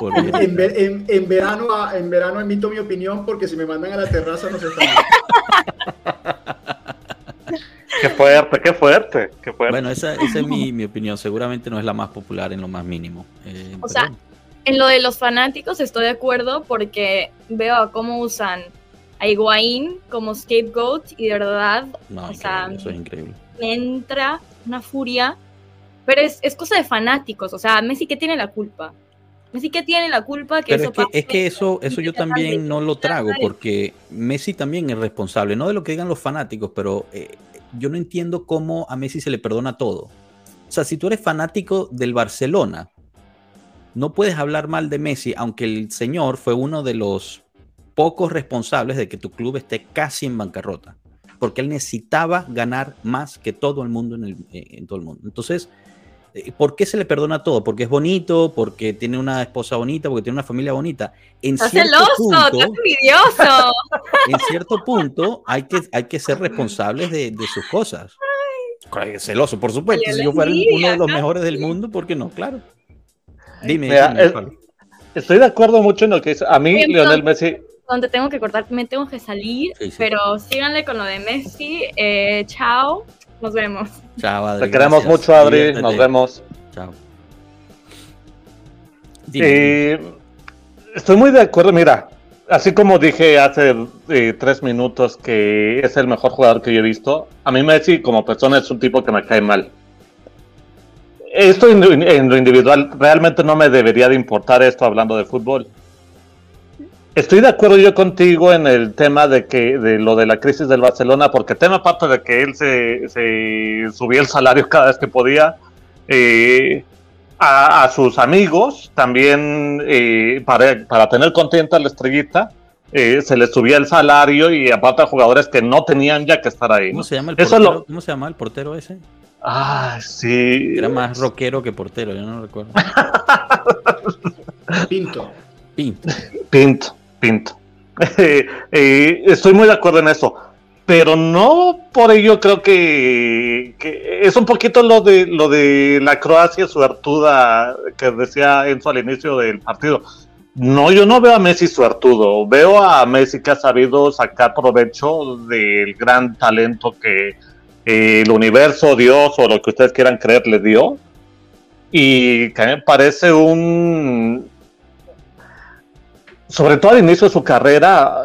por- por En, verano, en verano emito mi opinión porque si me mandan a la terraza no se está. Qué fuerte, qué fuerte, qué fuerte. Bueno, esa, esa es mi, mi opinión. Seguramente no es la más popular en lo más mínimo. Eh, O sea. En lo de los fanáticos estoy de acuerdo porque veo a cómo usan a Higuaín como scapegoat y de verdad no, o sea, eso es increíble. me entra una furia. Pero es, es cosa de fanáticos, o sea, Messi que tiene la culpa. Messi que tiene la culpa que Pero eso es que, pase? es que eso, eso yo también no lo trago, porque Messi también es responsable, no de lo que digan los fanáticos, pero eh, yo no entiendo cómo a Messi se le perdona todo. O sea, si tú eres fanático del Barcelona, no puedes hablar mal de Messi, aunque el señor fue uno de los pocos responsables de que tu club esté casi en bancarrota, porque él necesitaba ganar más que todo el mundo en, el- en todo el mundo. Entonces, eh, ¿por qué se le perdona todo? Porque es bonito, porque tiene una esposa bonita, porque tiene una familia bonita. En Estás cierto celoso, punto, estás envidioso. en cierto punto hay que, hay que ser responsables de, de sus cosas. Ay, Celoso, por supuesto. Si yo fuera uno de los mejores del mundo, ¿por qué no? Claro. Dime, Mira, dime. Estoy de acuerdo mucho en lo que dice. A mí, Bien, Lionel entonces- Messi, Donde tengo que cortar, me tengo que salir, Sí, sí. pero síganle con lo de Messi. Eh, chao, nos vemos. Chao, Adri. te queremos gracias. mucho, Adri. Diviértete. Nos vemos. Chao. Dime. Eh, estoy muy de acuerdo. Mira, así como dije hace eh, tres minutos que es el mejor jugador que yo he visto, a mí Messi como persona es un tipo que me cae mal. Esto en, lo- en lo individual realmente no me debería de importar esto hablando de fútbol. Estoy de acuerdo yo contigo en el tema de que de lo de la crisis del Barcelona, porque tema aparte de que él se, se subía el salario cada vez que podía, eh, a, a sus amigos también eh, para, para tener contenta a la estrellita, eh, se les subía el salario y aparte a jugadores que no tenían ya que estar ahí. ¿Cómo ¿no? se llama el Eso portero? lo- ¿Cómo se llama el portero ese? Ah, sí. Era más rockero que portero, yo no recuerdo. Pinto. Pinto. Pinto, pinto. Eh, estoy muy de acuerdo en eso. Pero no por ello creo que, que es un poquito lo de lo de la Croacia suertuda que decía Enzo al inicio del partido. No, yo no veo a Messi suertudo, veo a Messi que ha sabido sacar provecho del gran talento que eh, el universo, Dios o lo que ustedes quieran creer le dio. Y que me parece un, sobre todo al inicio de su carrera,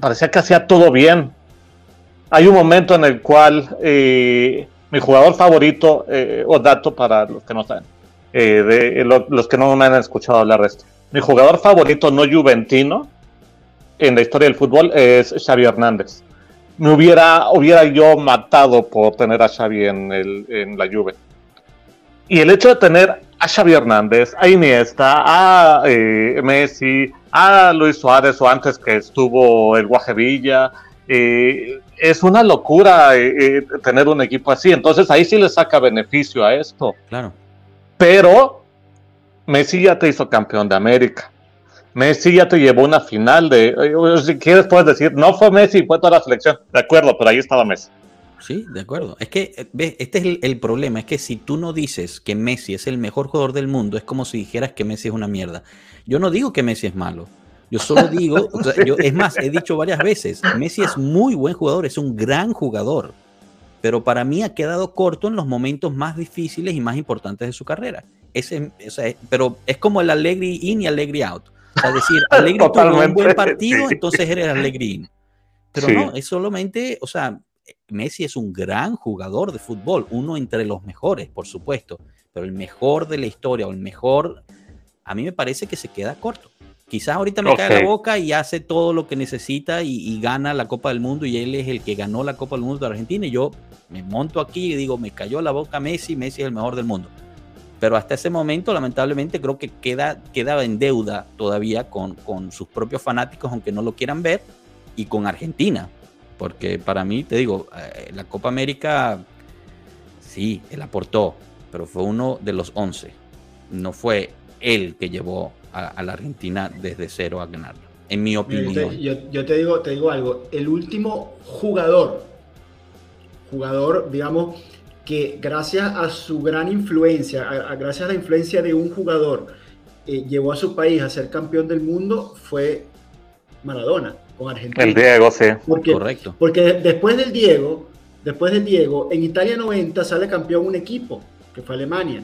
parecía que hacía todo bien. Hay un momento en el cual eh, mi jugador favorito, eh, o dato para los que no saben, eh, lo- los que no me han escuchado hablar de esto, mi jugador favorito no juventino en la historia del fútbol es Xavi Hernández. Me hubiera, hubiera yo matado por tener a Xavi en, el, en la Juve. Y el hecho de tener a Xavi Hernández, a Iniesta, a eh, Messi, a Luis Suárez o antes que estuvo el Guaje Villa, eh, es una locura eh, eh, tener un equipo así. Entonces ahí sí le saca beneficio a esto. Claro. Pero Messi ya te hizo campeón de América. Messi ya te llevó una final de... eh, Si quieres puedes decir, no fue Messi, fue toda la selección. De acuerdo, pero ahí estaba Messi. Sí, de acuerdo. Es que, eh, ves, este es el, el problema, es que si tú no dices que Messi es el mejor jugador del mundo, es como si dijeras que Messi es una mierda. Yo no digo que Messi es malo. Yo solo digo, o sea, yo, es más, he dicho varias veces, Messi es muy buen jugador, es un gran jugador, pero para mí ha quedado corto en los momentos más difíciles y más importantes de su carrera. Ese, o sea, pero es como el Allegri in y Allegri out. Es decir, Allegri tuvo un buen partido, sí. entonces eres Allegri in. Pero Sí. no, es solamente, o sea, Messi es un gran jugador de fútbol, uno entre los mejores, por supuesto, pero el mejor de la historia o el mejor a mí me parece que se queda corto. Quizás ahorita me cae la boca y hace todo lo que necesita y, gana la Copa del Mundo y él es el que ganó la Copa del Mundo de Argentina y yo me monto aquí y digo, me cayó la boca Messi, Messi es el mejor del mundo. Pero hasta ese momento, lamentablemente, creo que queda, queda en deuda todavía con, con sus propios fanáticos, aunque no lo quieran ver, y con Argentina. Porque para mí, te digo, eh, la Copa América, sí, él aportó, pero fue uno de los 11. No fue él que llevó a, la Argentina desde cero a ganarlo, en mi opinión. Yo, te, digo, te digo algo, el último jugador, jugador, digamos, que gracias a su gran influencia, gracias a la influencia de un jugador, eh, llevó a su país a ser campeón del mundo, fue Maradona con Argentina. El Diego, sí. Correcto. Porque después del Diego, después del Diego, en Italia 90 sale campeón un equipo, que fue Alemania.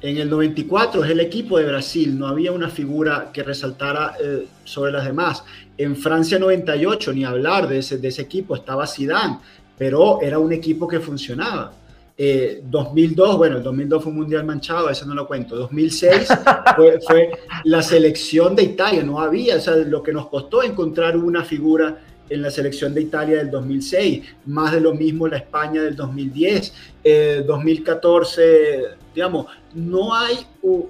En el 94 es el equipo de Brasil, no había una figura que resaltara eh, sobre las demás. En Francia 98, ni hablar de ese, de ese equipo, estaba Zidane, pero era un equipo que funcionaba. 2002, eh, bueno, el 2002 fue un mundial manchado, eso no lo cuento. 2006 fue, fue, la selección de Italia, no había, o sea, lo que nos costó encontrar una figura en la selección de Italia del 2006, más de lo mismo la España del 2010, 2014, eh, digamos, no hay un,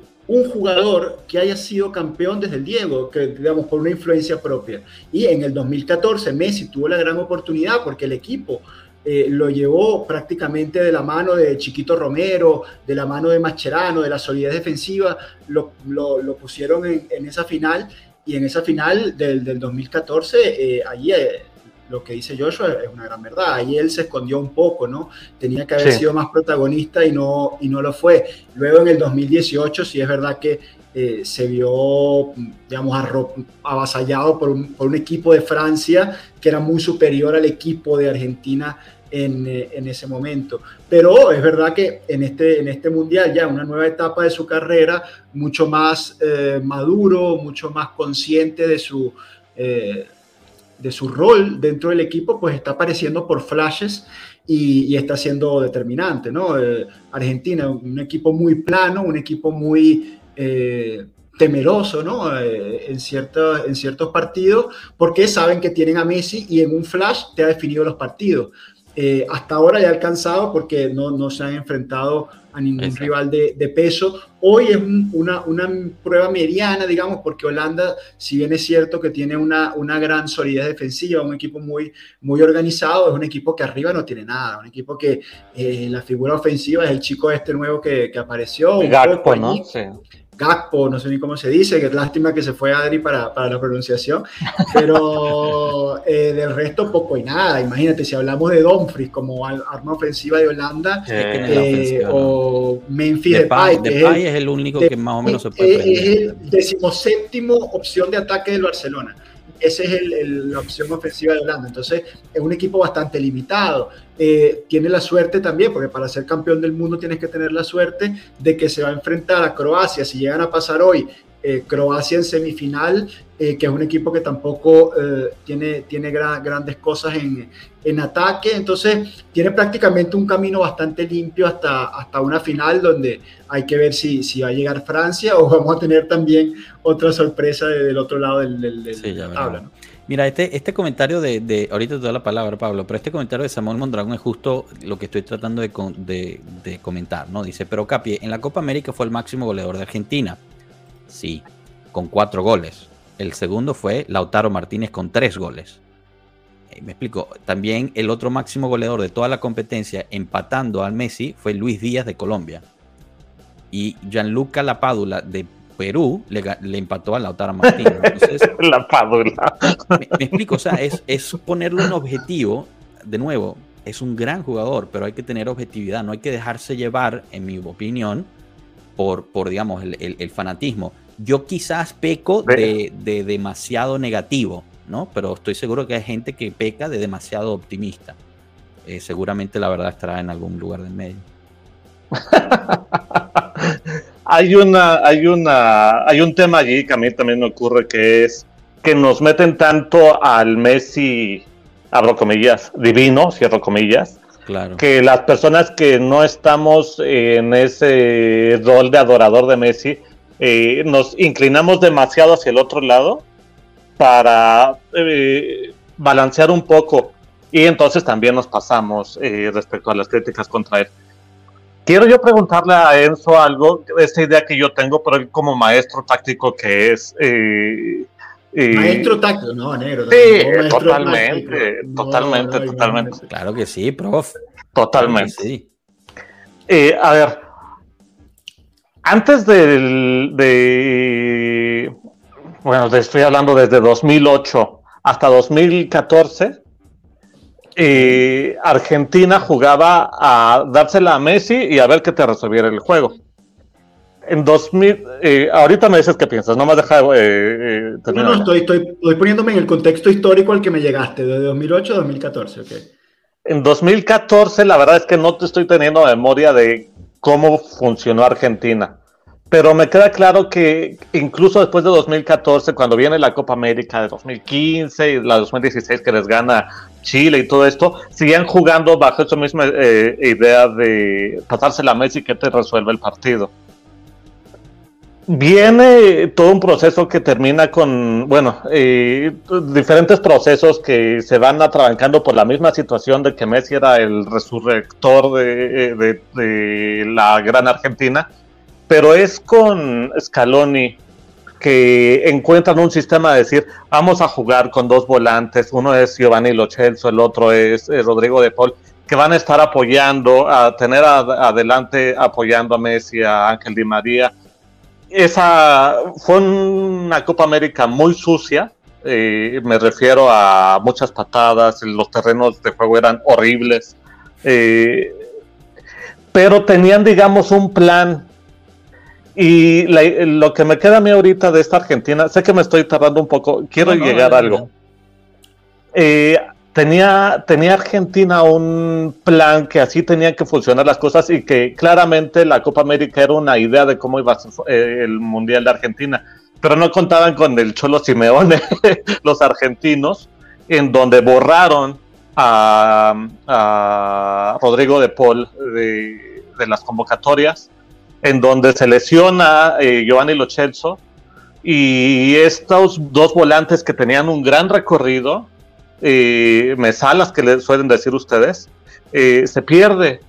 jugador que haya sido campeón desde el Diego, que digamos por una influencia propia. Y en el 2014 Messi tuvo la gran oportunidad porque el equipo eh, lo llevó prácticamente de la mano de Chiquito Romero, de la mano de Mascherano, de la solidez defensiva, lo, pusieron en, esa final y en esa final del, 2014, eh, allí eh, lo que dice Joshua es una gran verdad, ahí él se escondió un poco, ¿no? Tenía que haber sido más protagonista y no, y no lo fue. Luego en el 2018 sí es verdad que se vio, digamos, avasallado por un, por un, equipo de Francia que era muy superior al equipo de Argentina en, eh, en, ese momento. Pero es verdad que en este, en este mundial ya una nueva etapa de su carrera, mucho más eh, maduro, mucho más consciente de su, eh, de su rol dentro del equipo, pues está apareciendo por flashes y está siendo determinante. ¿no? Argentina, un equipo muy plano, un equipo muy temeroso ¿no? en, en ciertos partidos porque saben que tienen a Messi y en un flash te ha definido los partidos. Eh, hasta ahora ya ha alcanzado porque no, no se han enfrentado a ningún rival de, de, peso. Hoy es una, una, prueba mediana, digamos, porque Holanda, si bien es cierto que tiene una, una gran solidez defensiva, un equipo muy, muy organizado, es un equipo que arriba no tiene nada, un equipo que eh, la figura ofensiva es el chico este nuevo que, que apareció. Gakpo, ¿no? Sí. Gakpo, no sé ni cómo se dice, que es lástima que se fue Adri para, para la pronunciación, pero eh, del resto poco y nada. Imagínate, si hablamos de Dumfries como arma ofensiva de Holanda eh, o Memphis Depay, Depay, es, el, único que más o menos se puede Es el decimoséptimo opción de ataque del Barcelona esa es la opción ofensiva de Holanda. Entonces, es un equipo bastante limitado. Eh, tiene la suerte también, porque para ser campeón del mundo tienes que tener la suerte de que se va a enfrentar a Croacia. Si llegan a pasar hoy eh, Croacia en semifinal, eh, que es un equipo que tampoco eh, tiene, tiene grandes cosas en, en, ataque, entonces tiene prácticamente un camino bastante limpio hasta, hasta una final donde hay que ver si, si va a llegar Francia o vamos a tener también otra sorpresa del otro lado del, de la tabla. Mira, este, este comentario de, de, ahorita te doy la palabra, Pablo, pero este comentario de Samuel Mondragón es justo lo que estoy tratando de, de, de comentar, ¿no? Dice, pero Capi, en la Copa América fue el máximo goleador de Argentina Sí, con cuatro goles. El segundo fue Lautaro Martínez con tres goles. Eh, me explico. También el otro máximo goleador de toda la competencia, empatando al Messi, fue Luis Díaz de Colombia. Y Gianluca Lapadula de Perú le, empató a Lautaro Martínez. Lapadula. Me, me, explico, o sea, es, es ponerle un objetivo. De nuevo, es un gran jugador, pero hay que tener objetividad. No hay que dejarse llevar, en mi opinión, por, por digamos, el, fanatismo. Yo quizás peco de, demasiado negativo, ¿no? Pero estoy seguro que hay gente que peca de demasiado optimista. Eh, seguramente la verdad estará en algún lugar del medio. hay una, hay una, hay un tema allí que a mí también me ocurre que es que nos meten tanto al Messi, abro comillas, divino, cierro comillas, que las personas que no estamos en ese rol de adorador de Messi, eh, nos inclinamos demasiado hacia el otro lado para eh, balancear un poco y entonces también nos pasamos eh, respecto a las críticas contra él. Quiero yo preguntarle a Enzo algo, esta idea que yo tengo, pero él como maestro táctico que es... Eh, eh, maestro táctico, no, negro. Sí, totalmente, totalmente, totalmente. Claro que sí, prof. Totalmente. sí. Eh, a ver, antes del, de, bueno, estoy hablando desde 2008 hasta 2014, eh, Argentina jugaba a dársela a Messi y a ver que te resolviera el juego. En 2000, eh, ahorita me dices qué piensas, no más deja eh, No, no, estoy, estoy, poniéndome en el contexto histórico al que me llegaste, de 2008 a 2014, ok. En 2014, la verdad es que no te estoy teniendo memoria de cómo funcionó Argentina. Pero me queda claro que incluso después de 2014, cuando viene la Copa América de 2015 y la 2016 que les gana Chile y todo esto, siguen jugando bajo esa misma eh, idea de pasarse la Messi que te resuelve el partido. Viene todo un proceso que termina con, bueno, eh, diferentes procesos que se van atrabancando por la misma situación de que Messi era el resurrector de, de la gran Argentina pero es con Scaloni que encuentran un sistema de decir, vamos a jugar con dos volantes, uno es Giovanni Lochelso, el otro es eh, Rodrigo de Paul, que van a estar apoyando, a tener adelante apoyando a Messi, a Ángel Di María. Esa fue una Copa América muy sucia, eh, me refiero a muchas patadas, los terrenos de juego eran horribles, eh, pero tenían, digamos, un plan y lo que me queda a mí ahorita de esta Argentina, sé que me estoy tardando un poco, quiero llegar a algo. Eh, tenía, tenía Argentina un plan que así tenían que funcionar las cosas y que claramente la Copa América era una idea de cómo iba a ser eh, el Mundial de Argentina, pero no contaban con el Cholo Simeone, los argentinos, en donde borraron a, Rodrigo de Paul de, las convocatorias en donde se lesiona eh, Giovanni Lochelso y estos dos volantes que tenían un gran recorrido, eh, mesalas que le suelen decir ustedes, eh, se pierde.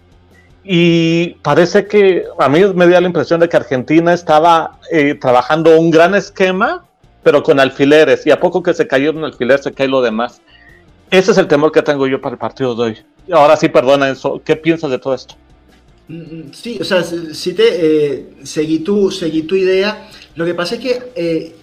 Y parece que a mí me dio la impresión de que Argentina estaba eh, trabajando un gran esquema, pero con alfileres, y a poco que se cayó un alfiler se cae lo demás. Ese es el temor que tengo yo para el partido de hoy. Ahora sí, perdona, eso. ¿Qué piensas de todo esto? Mm, sí, o sea, sí te eh, seguí, tu, seguí tu idea. Lo que pasa es que, eh,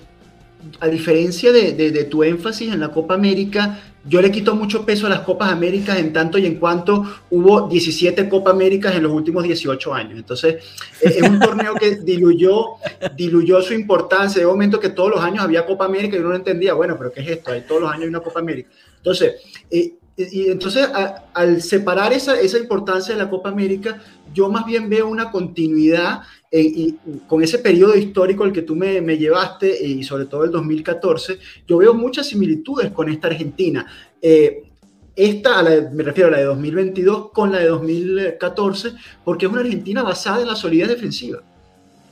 a diferencia de, tu énfasis en la Copa América, yo le quito mucho peso a las Copas Américas en tanto y en cuanto hubo 17 Copa Américas en los últimos 18 años. Entonces, eh, es un torneo que diluyó, diluyó su importancia. De momento que todos los años había Copa América y uno no entendía, bueno, pero ¿qué es esto? Hay todos los años hay una Copa América. Entonces, y entonces al separar esa, esa importancia de la Copa América, yo más bien veo una continuidad eh, y, con ese periodo histórico al que tú me, me, llevaste eh, y sobre todo el 2014, yo veo muchas similitudes con esta Argentina. Eh, esta, me refiero a la de 2022 con la de 2014, porque es una Argentina basada en la solidez defensiva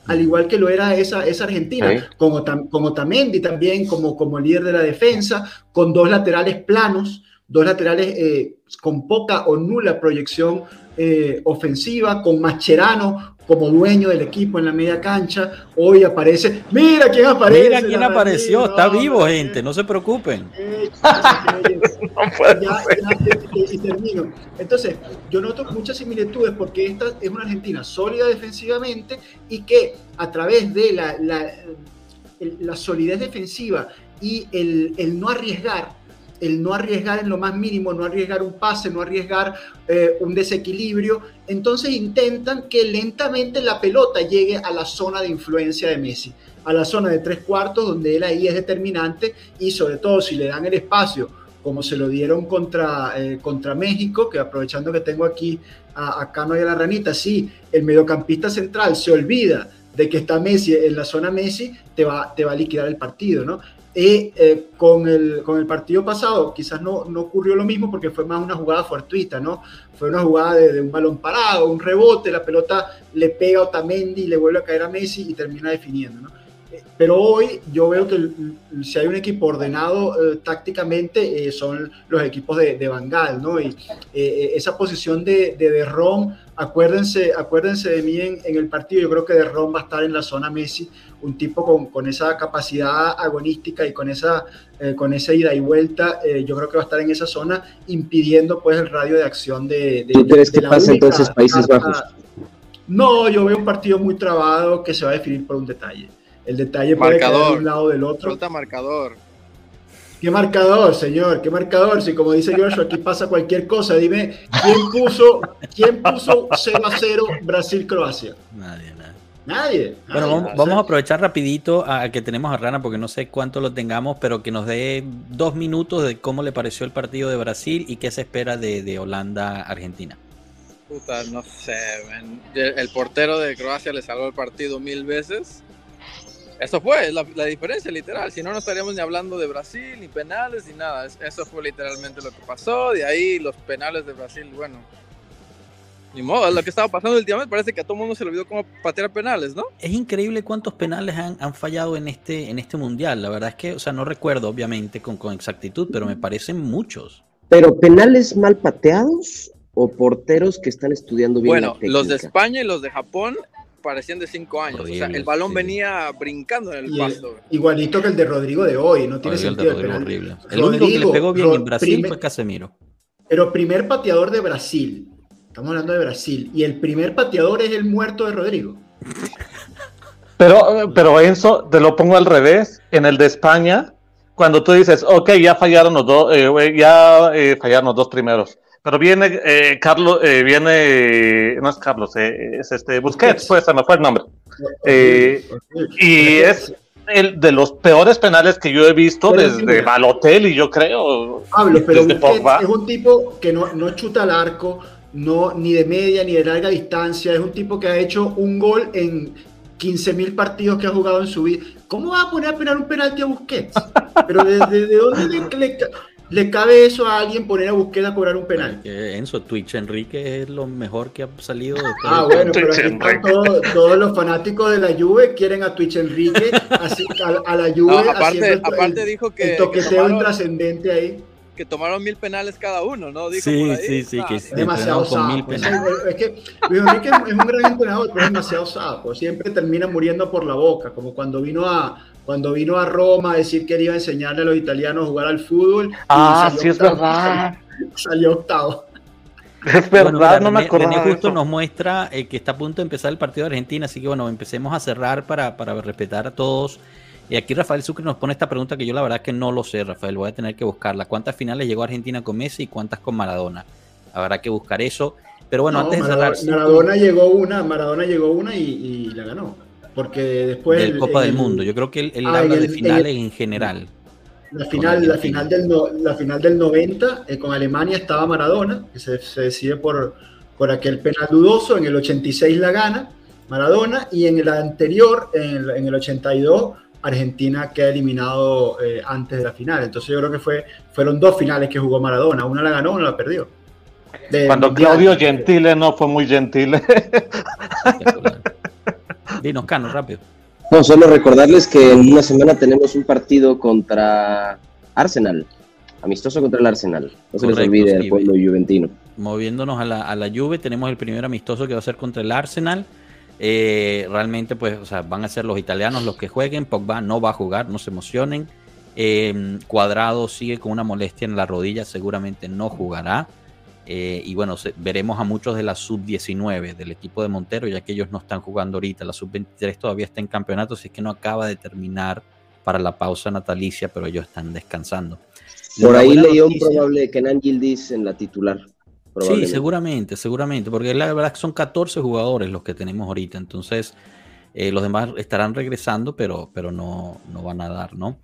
al igual que lo era esa, esa Argentina, como, como Tamendi también, como, como líder de la defensa, con dos laterales planos, dos laterales eh, con poca o nula proyección eh, ofensiva, con Mascherano como dueño del equipo en la media cancha. Hoy aparece, mira quién aparece. Mira quién apareció, está vivo, gente, no se preocupen. y termino. Entonces, yo noto muchas similitudes porque esta es una Argentina sólida defensivamente y que a través de la, la, la solidez defensiva y el, el no arriesgar, el no arriesgar en lo más mínimo, no arriesgar un pase, no arriesgar eh, un desequilibrio. Entonces intentan que lentamente la pelota llegue a la zona de influencia de Messi, a la zona de tres cuartos donde él ahí es determinante y sobre todo si le dan el espacio como se lo dieron contra, eh, contra México, que aprovechando que tengo aquí a, a Cano y a la Ranita, sí, el mediocampista central se olvida de que está Messi en la zona Messi, te va, te va a liquidar el partido, ¿no? Y eh, con, el, con el partido pasado quizás no, no ocurrió lo mismo porque fue más una jugada fortuita, ¿no? Fue una jugada de, un balón parado, un rebote, la pelota le pega a Otamendi y le vuelve a caer a Messi y termina definiendo, ¿no? Eh, pero hoy yo veo que si hay un equipo ordenado eh, tácticamente son los equipos de, de Bangal, ¿no? Y esa posición de, de, de Ron acuérdense, acuérdense de mí en, el partido, yo creo que de Ron va a estar en la zona Messi, un tipo con, con esa capacidad agonística y con esa, eh, con esa ida y vuelta, eh, yo creo que va a estar en esa zona impidiendo pues el radio de acción de... de ¿Tú crees que pasa entonces Países Bajos? No, yo veo un partido muy trabado que se va a definir por un detalle. El detalle puede marcador, de un lado del otro. Falta marcador. ¿Qué marcador, señor? ¿Qué marcador? Si como dice Joshua, aquí pasa cualquier cosa. Dime, ¿quién puso, ¿quién puso 0 a 0 Brasil-Croacia? Nadie, nadie. Nadie. Bueno, vamos, vamos, a aprovechar rapidito a que tenemos a Rana porque no sé cuánto lo tengamos, pero que nos dé dos minutos de cómo le pareció el partido de Brasil y qué se espera de, de Holanda-Argentina. Puta, no sé, man. El portero de Croacia le salvó el partido mil veces eso fue la, diferencia, literal. Si no, no estaríamos ni hablando de Brasil, ni penales, ni nada. Eso fue literalmente lo que pasó. De ahí los penales de Brasil, bueno. Ni modo, lo que estaba pasando últimamente parece que a todo mundo se le olvidó cómo patear penales, ¿no? Es increíble cuántos penales han, han, fallado en este, en este mundial. La verdad es que, o sea, no recuerdo obviamente con, con exactitud, pero me parecen muchos. ¿Pero penales mal pateados o porteros que están estudiando bien? Bueno, los de España y los de Japón parecían de 5 años. o sea, el balón venía brincando en el pasto. igualito que el de Rodrigo de hoy, no tiene sentido. El, horrible. el único que le pegó bien en Brasil fue Casemiro. Pero primer pateador de Brasil. Estamos hablando de Brasil. Y el primer pateador es el muerto de Rodrigo. Pero, pero Enzo, te lo pongo al revés. En el de España, cuando tú dices, ok, ya fallaron los dos, eh, ya eh, fallaron los dos primeros pero viene eh, Carlos, eh, viene, no es Carlos, eh, es este Busquets, pues se me fue el nombre. y es el de los peores penales que yo he visto desde Balotelli, yo creo. Pablo, pero es un tipo que no, no chuta al arco, no, ni de media ni de larga distancia. Es un tipo que ha hecho un gol en 15 mil partidos que ha jugado en su vida. ¿Cómo va a poner a penar un penalti a Busquets? Pero desde de, dónde le, ¿Le cabe eso a alguien poner a búsqueda a cobrar un penal? En su Twitch Enrique es lo mejor que ha salido. ah, bueno, pero aquí están todos, los fanáticos de la Juve quieren a Twitch Enrique, así, a, la Juve aparte, aparte dijo que, el toqueteo intrascendente ahí. Que tomaron mil penales cada uno, ¿no? Dijo sí, sí, sí, que es demasiado sapo. Es, es, que Luis Enrique es un gran entrenador, pero es demasiado sapo. Siempre termina muriendo por la boca, como cuando vino a, cuando vino a Roma a decir que iba a enseñarle a los italianos a jugar al fútbol. Ah, sí, es verdad. Salió, octavo. Es verdad, no me acuerdo. justo nos muestra eh, que está a punto de empezar el partido de Argentina, así que bueno, empecemos a cerrar para, para respetar a todos. Y aquí Rafael Sucre nos pone esta pregunta que yo la verdad es que no lo sé, Rafael, voy a tener que buscarla. ¿Cuántas finales llegó Argentina con Messi y cuántas con Maradona? Habrá que buscar eso. Pero bueno, antes de cerrar... Maradona, llegó una, Maradona llegó una y la ganó porque después... Del Copa del Mundo, yo creo que él, ah, habla de finales en, general. La final, la final, del, la final del 90 eh, con Alemania estaba Maradona, que se, decide por, por aquel penal dudoso, en el 86 la gana Maradona, y en el anterior, en el, 82, Argentina queda eliminado eh, antes de la final. Entonces yo creo que fue, fueron dos finales que jugó Maradona, una la ganó, una la perdió. Cuando Claudio Gentile no fue muy gentil. Dinos, Cano, rápido. No, solo recordarles que en una semana tenemos un partido contra Arsenal. Amistoso contra el Arsenal. No se les olvide el pueblo juventino. Moviéndonos a la, a la Juve, tenemos el primer amistoso que va a ser contra el Arsenal. Eh, realmente, pues, o sea, van a ser los italianos los que jueguen. Pogba no va a jugar, no se emocionen. Eh, Cuadrado sigue con una molestia en la rodilla, seguramente no jugará. Eh, y bueno, veremos a muchos de la sub-19 del equipo de Montero, ya que ellos no están jugando ahorita. La sub-23 todavía está en campeonato, así que no acaba de terminar para la pausa natalicia, pero ellos están descansando. Por ahí leí un probable Kenan Gildis en la titular. Sí, seguramente, seguramente, porque la verdad que son 14 jugadores los que tenemos ahorita, entonces eh, los demás estarán regresando, pero, pero no, no van a dar, ¿no?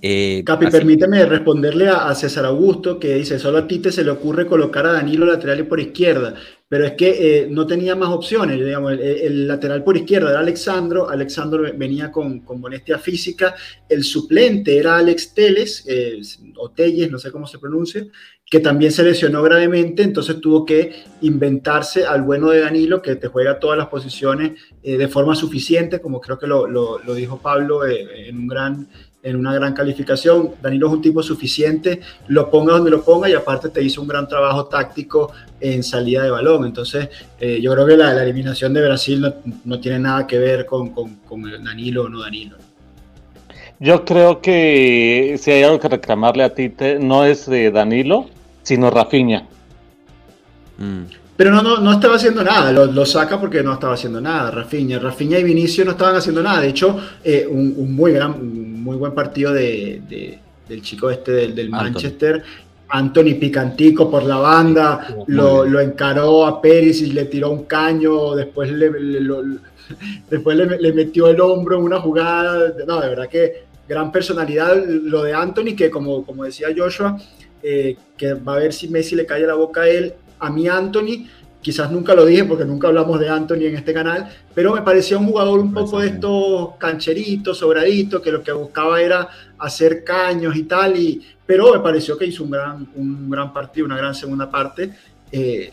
Eh, Capi, permíteme responderle a, César Augusto que dice, solo a ti te se le ocurre colocar a Danilo lateral y por izquierda, pero es que eh, no tenía más opciones, digamos, el, lateral por izquierda era Alexandro, Alexandro venía con, con molestia física, el suplente era Alex Teles, eh, o Telles, no sé cómo se pronuncia, que también se lesionó gravemente, entonces tuvo que inventarse al bueno de Danilo, que te juega todas las posiciones de forma suficiente, como creo que lo, lo, dijo Pablo en un gran en una gran calificación. Danilo es un tipo suficiente, lo ponga donde lo ponga y aparte te hizo un gran trabajo táctico en salida de balón. Entonces, eh, yo creo que la, eliminación de Brasil no, tiene nada que ver con, Danilo o no Danilo. Yo creo que si hay algo que reclamarle a Tite, no es de Danilo, sino Rafinha. Mm. Pero no, no, no estaba haciendo nada, lo, saca porque no estaba haciendo nada. Rafinha, Rafinha y Vinicio no estaban haciendo nada. De hecho, eh, un, muy gran, muy buen partido de, del chico este del, Manchester. Anthony Picantico por la banda, lo, encaró a Pérez y le tiró un caño, después le, después le, metió el hombro en una jugada. No, de verdad que gran personalidad. Lo de Anthony, que como, como decía Joshua, eh, que va a ver si Messi le cae la boca a él a mí Anthony, quizás nunca lo dije porque nunca hablamos de Anthony en este canal, pero me parecía un jugador un poco de estos cancheritos, sobraditos, que lo que buscaba era hacer caños y tal, y, pero me pareció que hizo un gran, un gran partido, una gran segunda parte. Eh,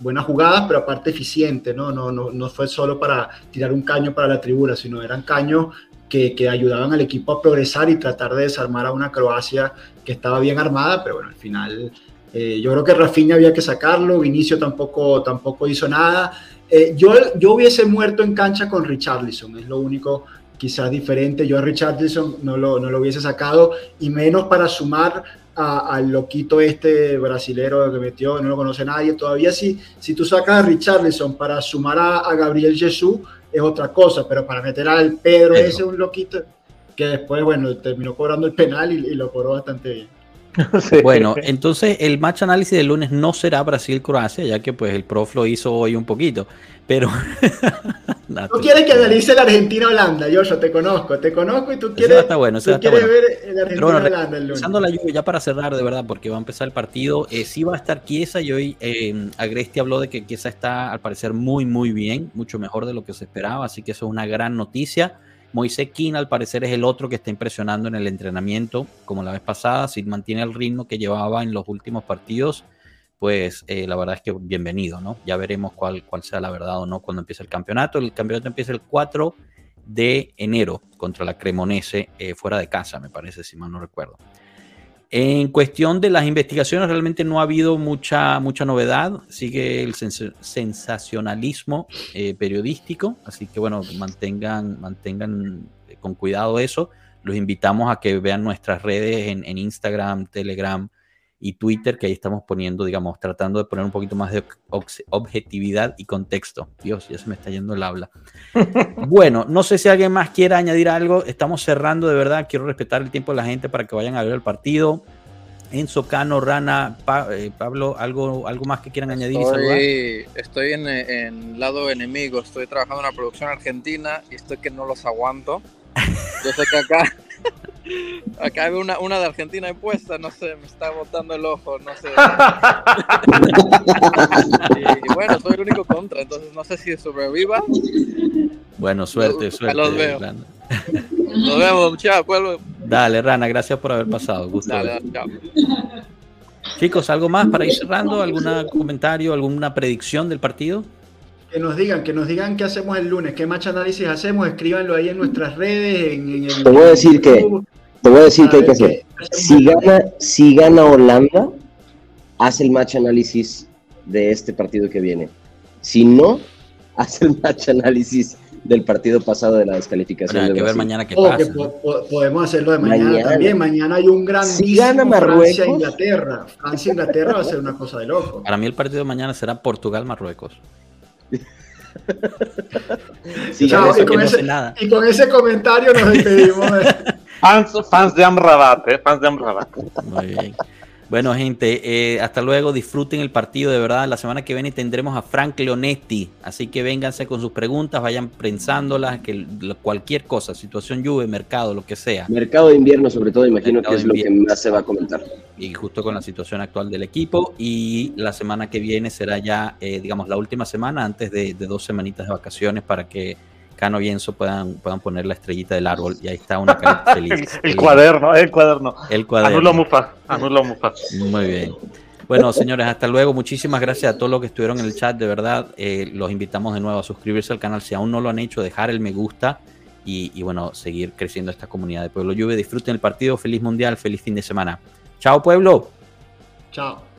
buenas jugadas, pero aparte eficiente, ¿no? No, no, no fue solo para tirar un caño para la tribuna, sino eran caños que, ayudaban al equipo a progresar y tratar de desarmar a una Croacia que estaba bien armada, pero bueno, al final eh, yo creo que Rafinha había que sacarlo, Vinicio tampoco, tampoco hizo nada. Eh, yo, yo hubiese muerto en cancha con Richarlison, es lo único quizás diferente. Yo a Richarlison no lo, no lo hubiese sacado y menos para sumar al loquito este brasilero que metió, no lo conoce nadie. Todavía si, si tú sacas a Richarlison para sumar a, Gabriel Jesús es otra cosa, pero para meter al Pedro ese, un loquito, que después, bueno, terminó cobrando el penal y lo cobró bastante bien. Bueno, entonces el match análisis del lunes no será Brasil-Croacia, ya que pues el prof lo hizo hoy un poquito, pero... tú quieres que analice la Argentina-Holanda, yo, yo te conozco, te conozco y tú quieres, está bueno, tú quieres ver el Argentina-Holanda el lunes. la lluvia, ya para cerrar, de verdad, porque va a empezar el partido, eh, sí va a estar Chiesa y hoy eh, Agresti habló de que Chiesa está al parecer muy, muy bien, mucho mejor de lo que se esperaba, así que eso es una gran noticia. Moisés King al parecer es el otro que está impresionando en el entrenamiento, como la vez pasada, si mantiene el ritmo que llevaba en los últimos partidos, pues eh, la verdad es que bienvenido, ¿no? Ya veremos cuál, cuál sea la verdad o no cuando empiece el campeonato. El campeonato empieza el 4 de enero contra la Cremonese eh, fuera de casa, me parece, si mal no recuerdo. En cuestión de las investigaciones, realmente no ha habido mucha, mucha novedad. Sigue el sensacionalismo eh, periodístico. Así que bueno, mantengan, mantengan con cuidado eso. Los invitamos a que vean nuestras redes en, en Instagram, Telegram, y Twitter, que ahí estamos poniendo, digamos, tratando de poner un poquito más de objetividad y contexto. Dios, ya se me está yendo el habla. bueno, no sé si alguien más quiere añadir algo. Estamos cerrando de verdad. Quiero respetar el tiempo de la gente para que vayan a ver el partido. Enzo Cano, Rana, eh, Pablo, ¿algo, ¿algo más que quieran añadir estoy, Estoy en, en, lado enemigo, estoy trabajando en una producción argentina y estoy que no los aguanto. Yo sé que acá Acá hay una, una de Argentina impuesta, no sé, me está botando el ojo, no sé. y, bueno, soy el único contra, entonces no sé si sobreviva. Bueno, suerte, suerte. Los veo. Nos vemos, chao, pueblo. Dale, Rana, gracias por haber pasado. Gusto. Chicos, ¿algo más para ir cerrando? ¿Algún comentario, alguna predicción del partido? Que nos digan, que nos digan qué hacemos el lunes, qué match análisis hacemos, escríbanlo ahí en nuestras redes. En, te voy a decir que, te voy a decir que hay que hacer. Si gana, si gana Holanda, hace el match análisis de este partido que viene. Si no, hace el match análisis del partido pasado de la descalificación. hay que ver mañana qué pasa. podemos hacerlo de mañana, también. Mañana hay un gran si gana Marruecos, Francia Inglaterra. Francia Inglaterra va a ser una cosa de loco. Para mí el partido de mañana será Portugal Marruecos y, con ese, comentario nos despedimos. fans, de Amrabat, ¿eh? fans de Amrabat. Muy bien. Bueno, gente, eh, hasta luego. Disfruten el partido, de verdad. La semana que viene tendremos a Frank Leonetti. Así que vénganse con sus preguntas, vayan pensándolas, que cualquier cosa, situación lluvia, mercado, lo que sea. Mercado de invierno, sobre todo, imagino que es lo que más se va a comentar. Y justo con la situación actual del equipo. Y la semana que viene será ya, eh, digamos, la última semana antes de dos semanitas de vacaciones para que Cano y Enzo puedan, puedan poner la estrellita del árbol y ahí está una carita feliz. el, cuaderno, el cuaderno. El cuaderno. Anulo Mufa, anulo Mufa. Muy bien. Bueno, señores, hasta luego. Muchísimas gracias a todos los que estuvieron en el chat. De verdad, eh, los invitamos de nuevo a suscribirse al canal si aún no lo han hecho, dejar el me gusta y, bueno, seguir creciendo esta comunidad de Pueblo Lluvia. Disfruten el partido. Feliz Mundial, feliz fin de semana. Chao, pueblo. Chao.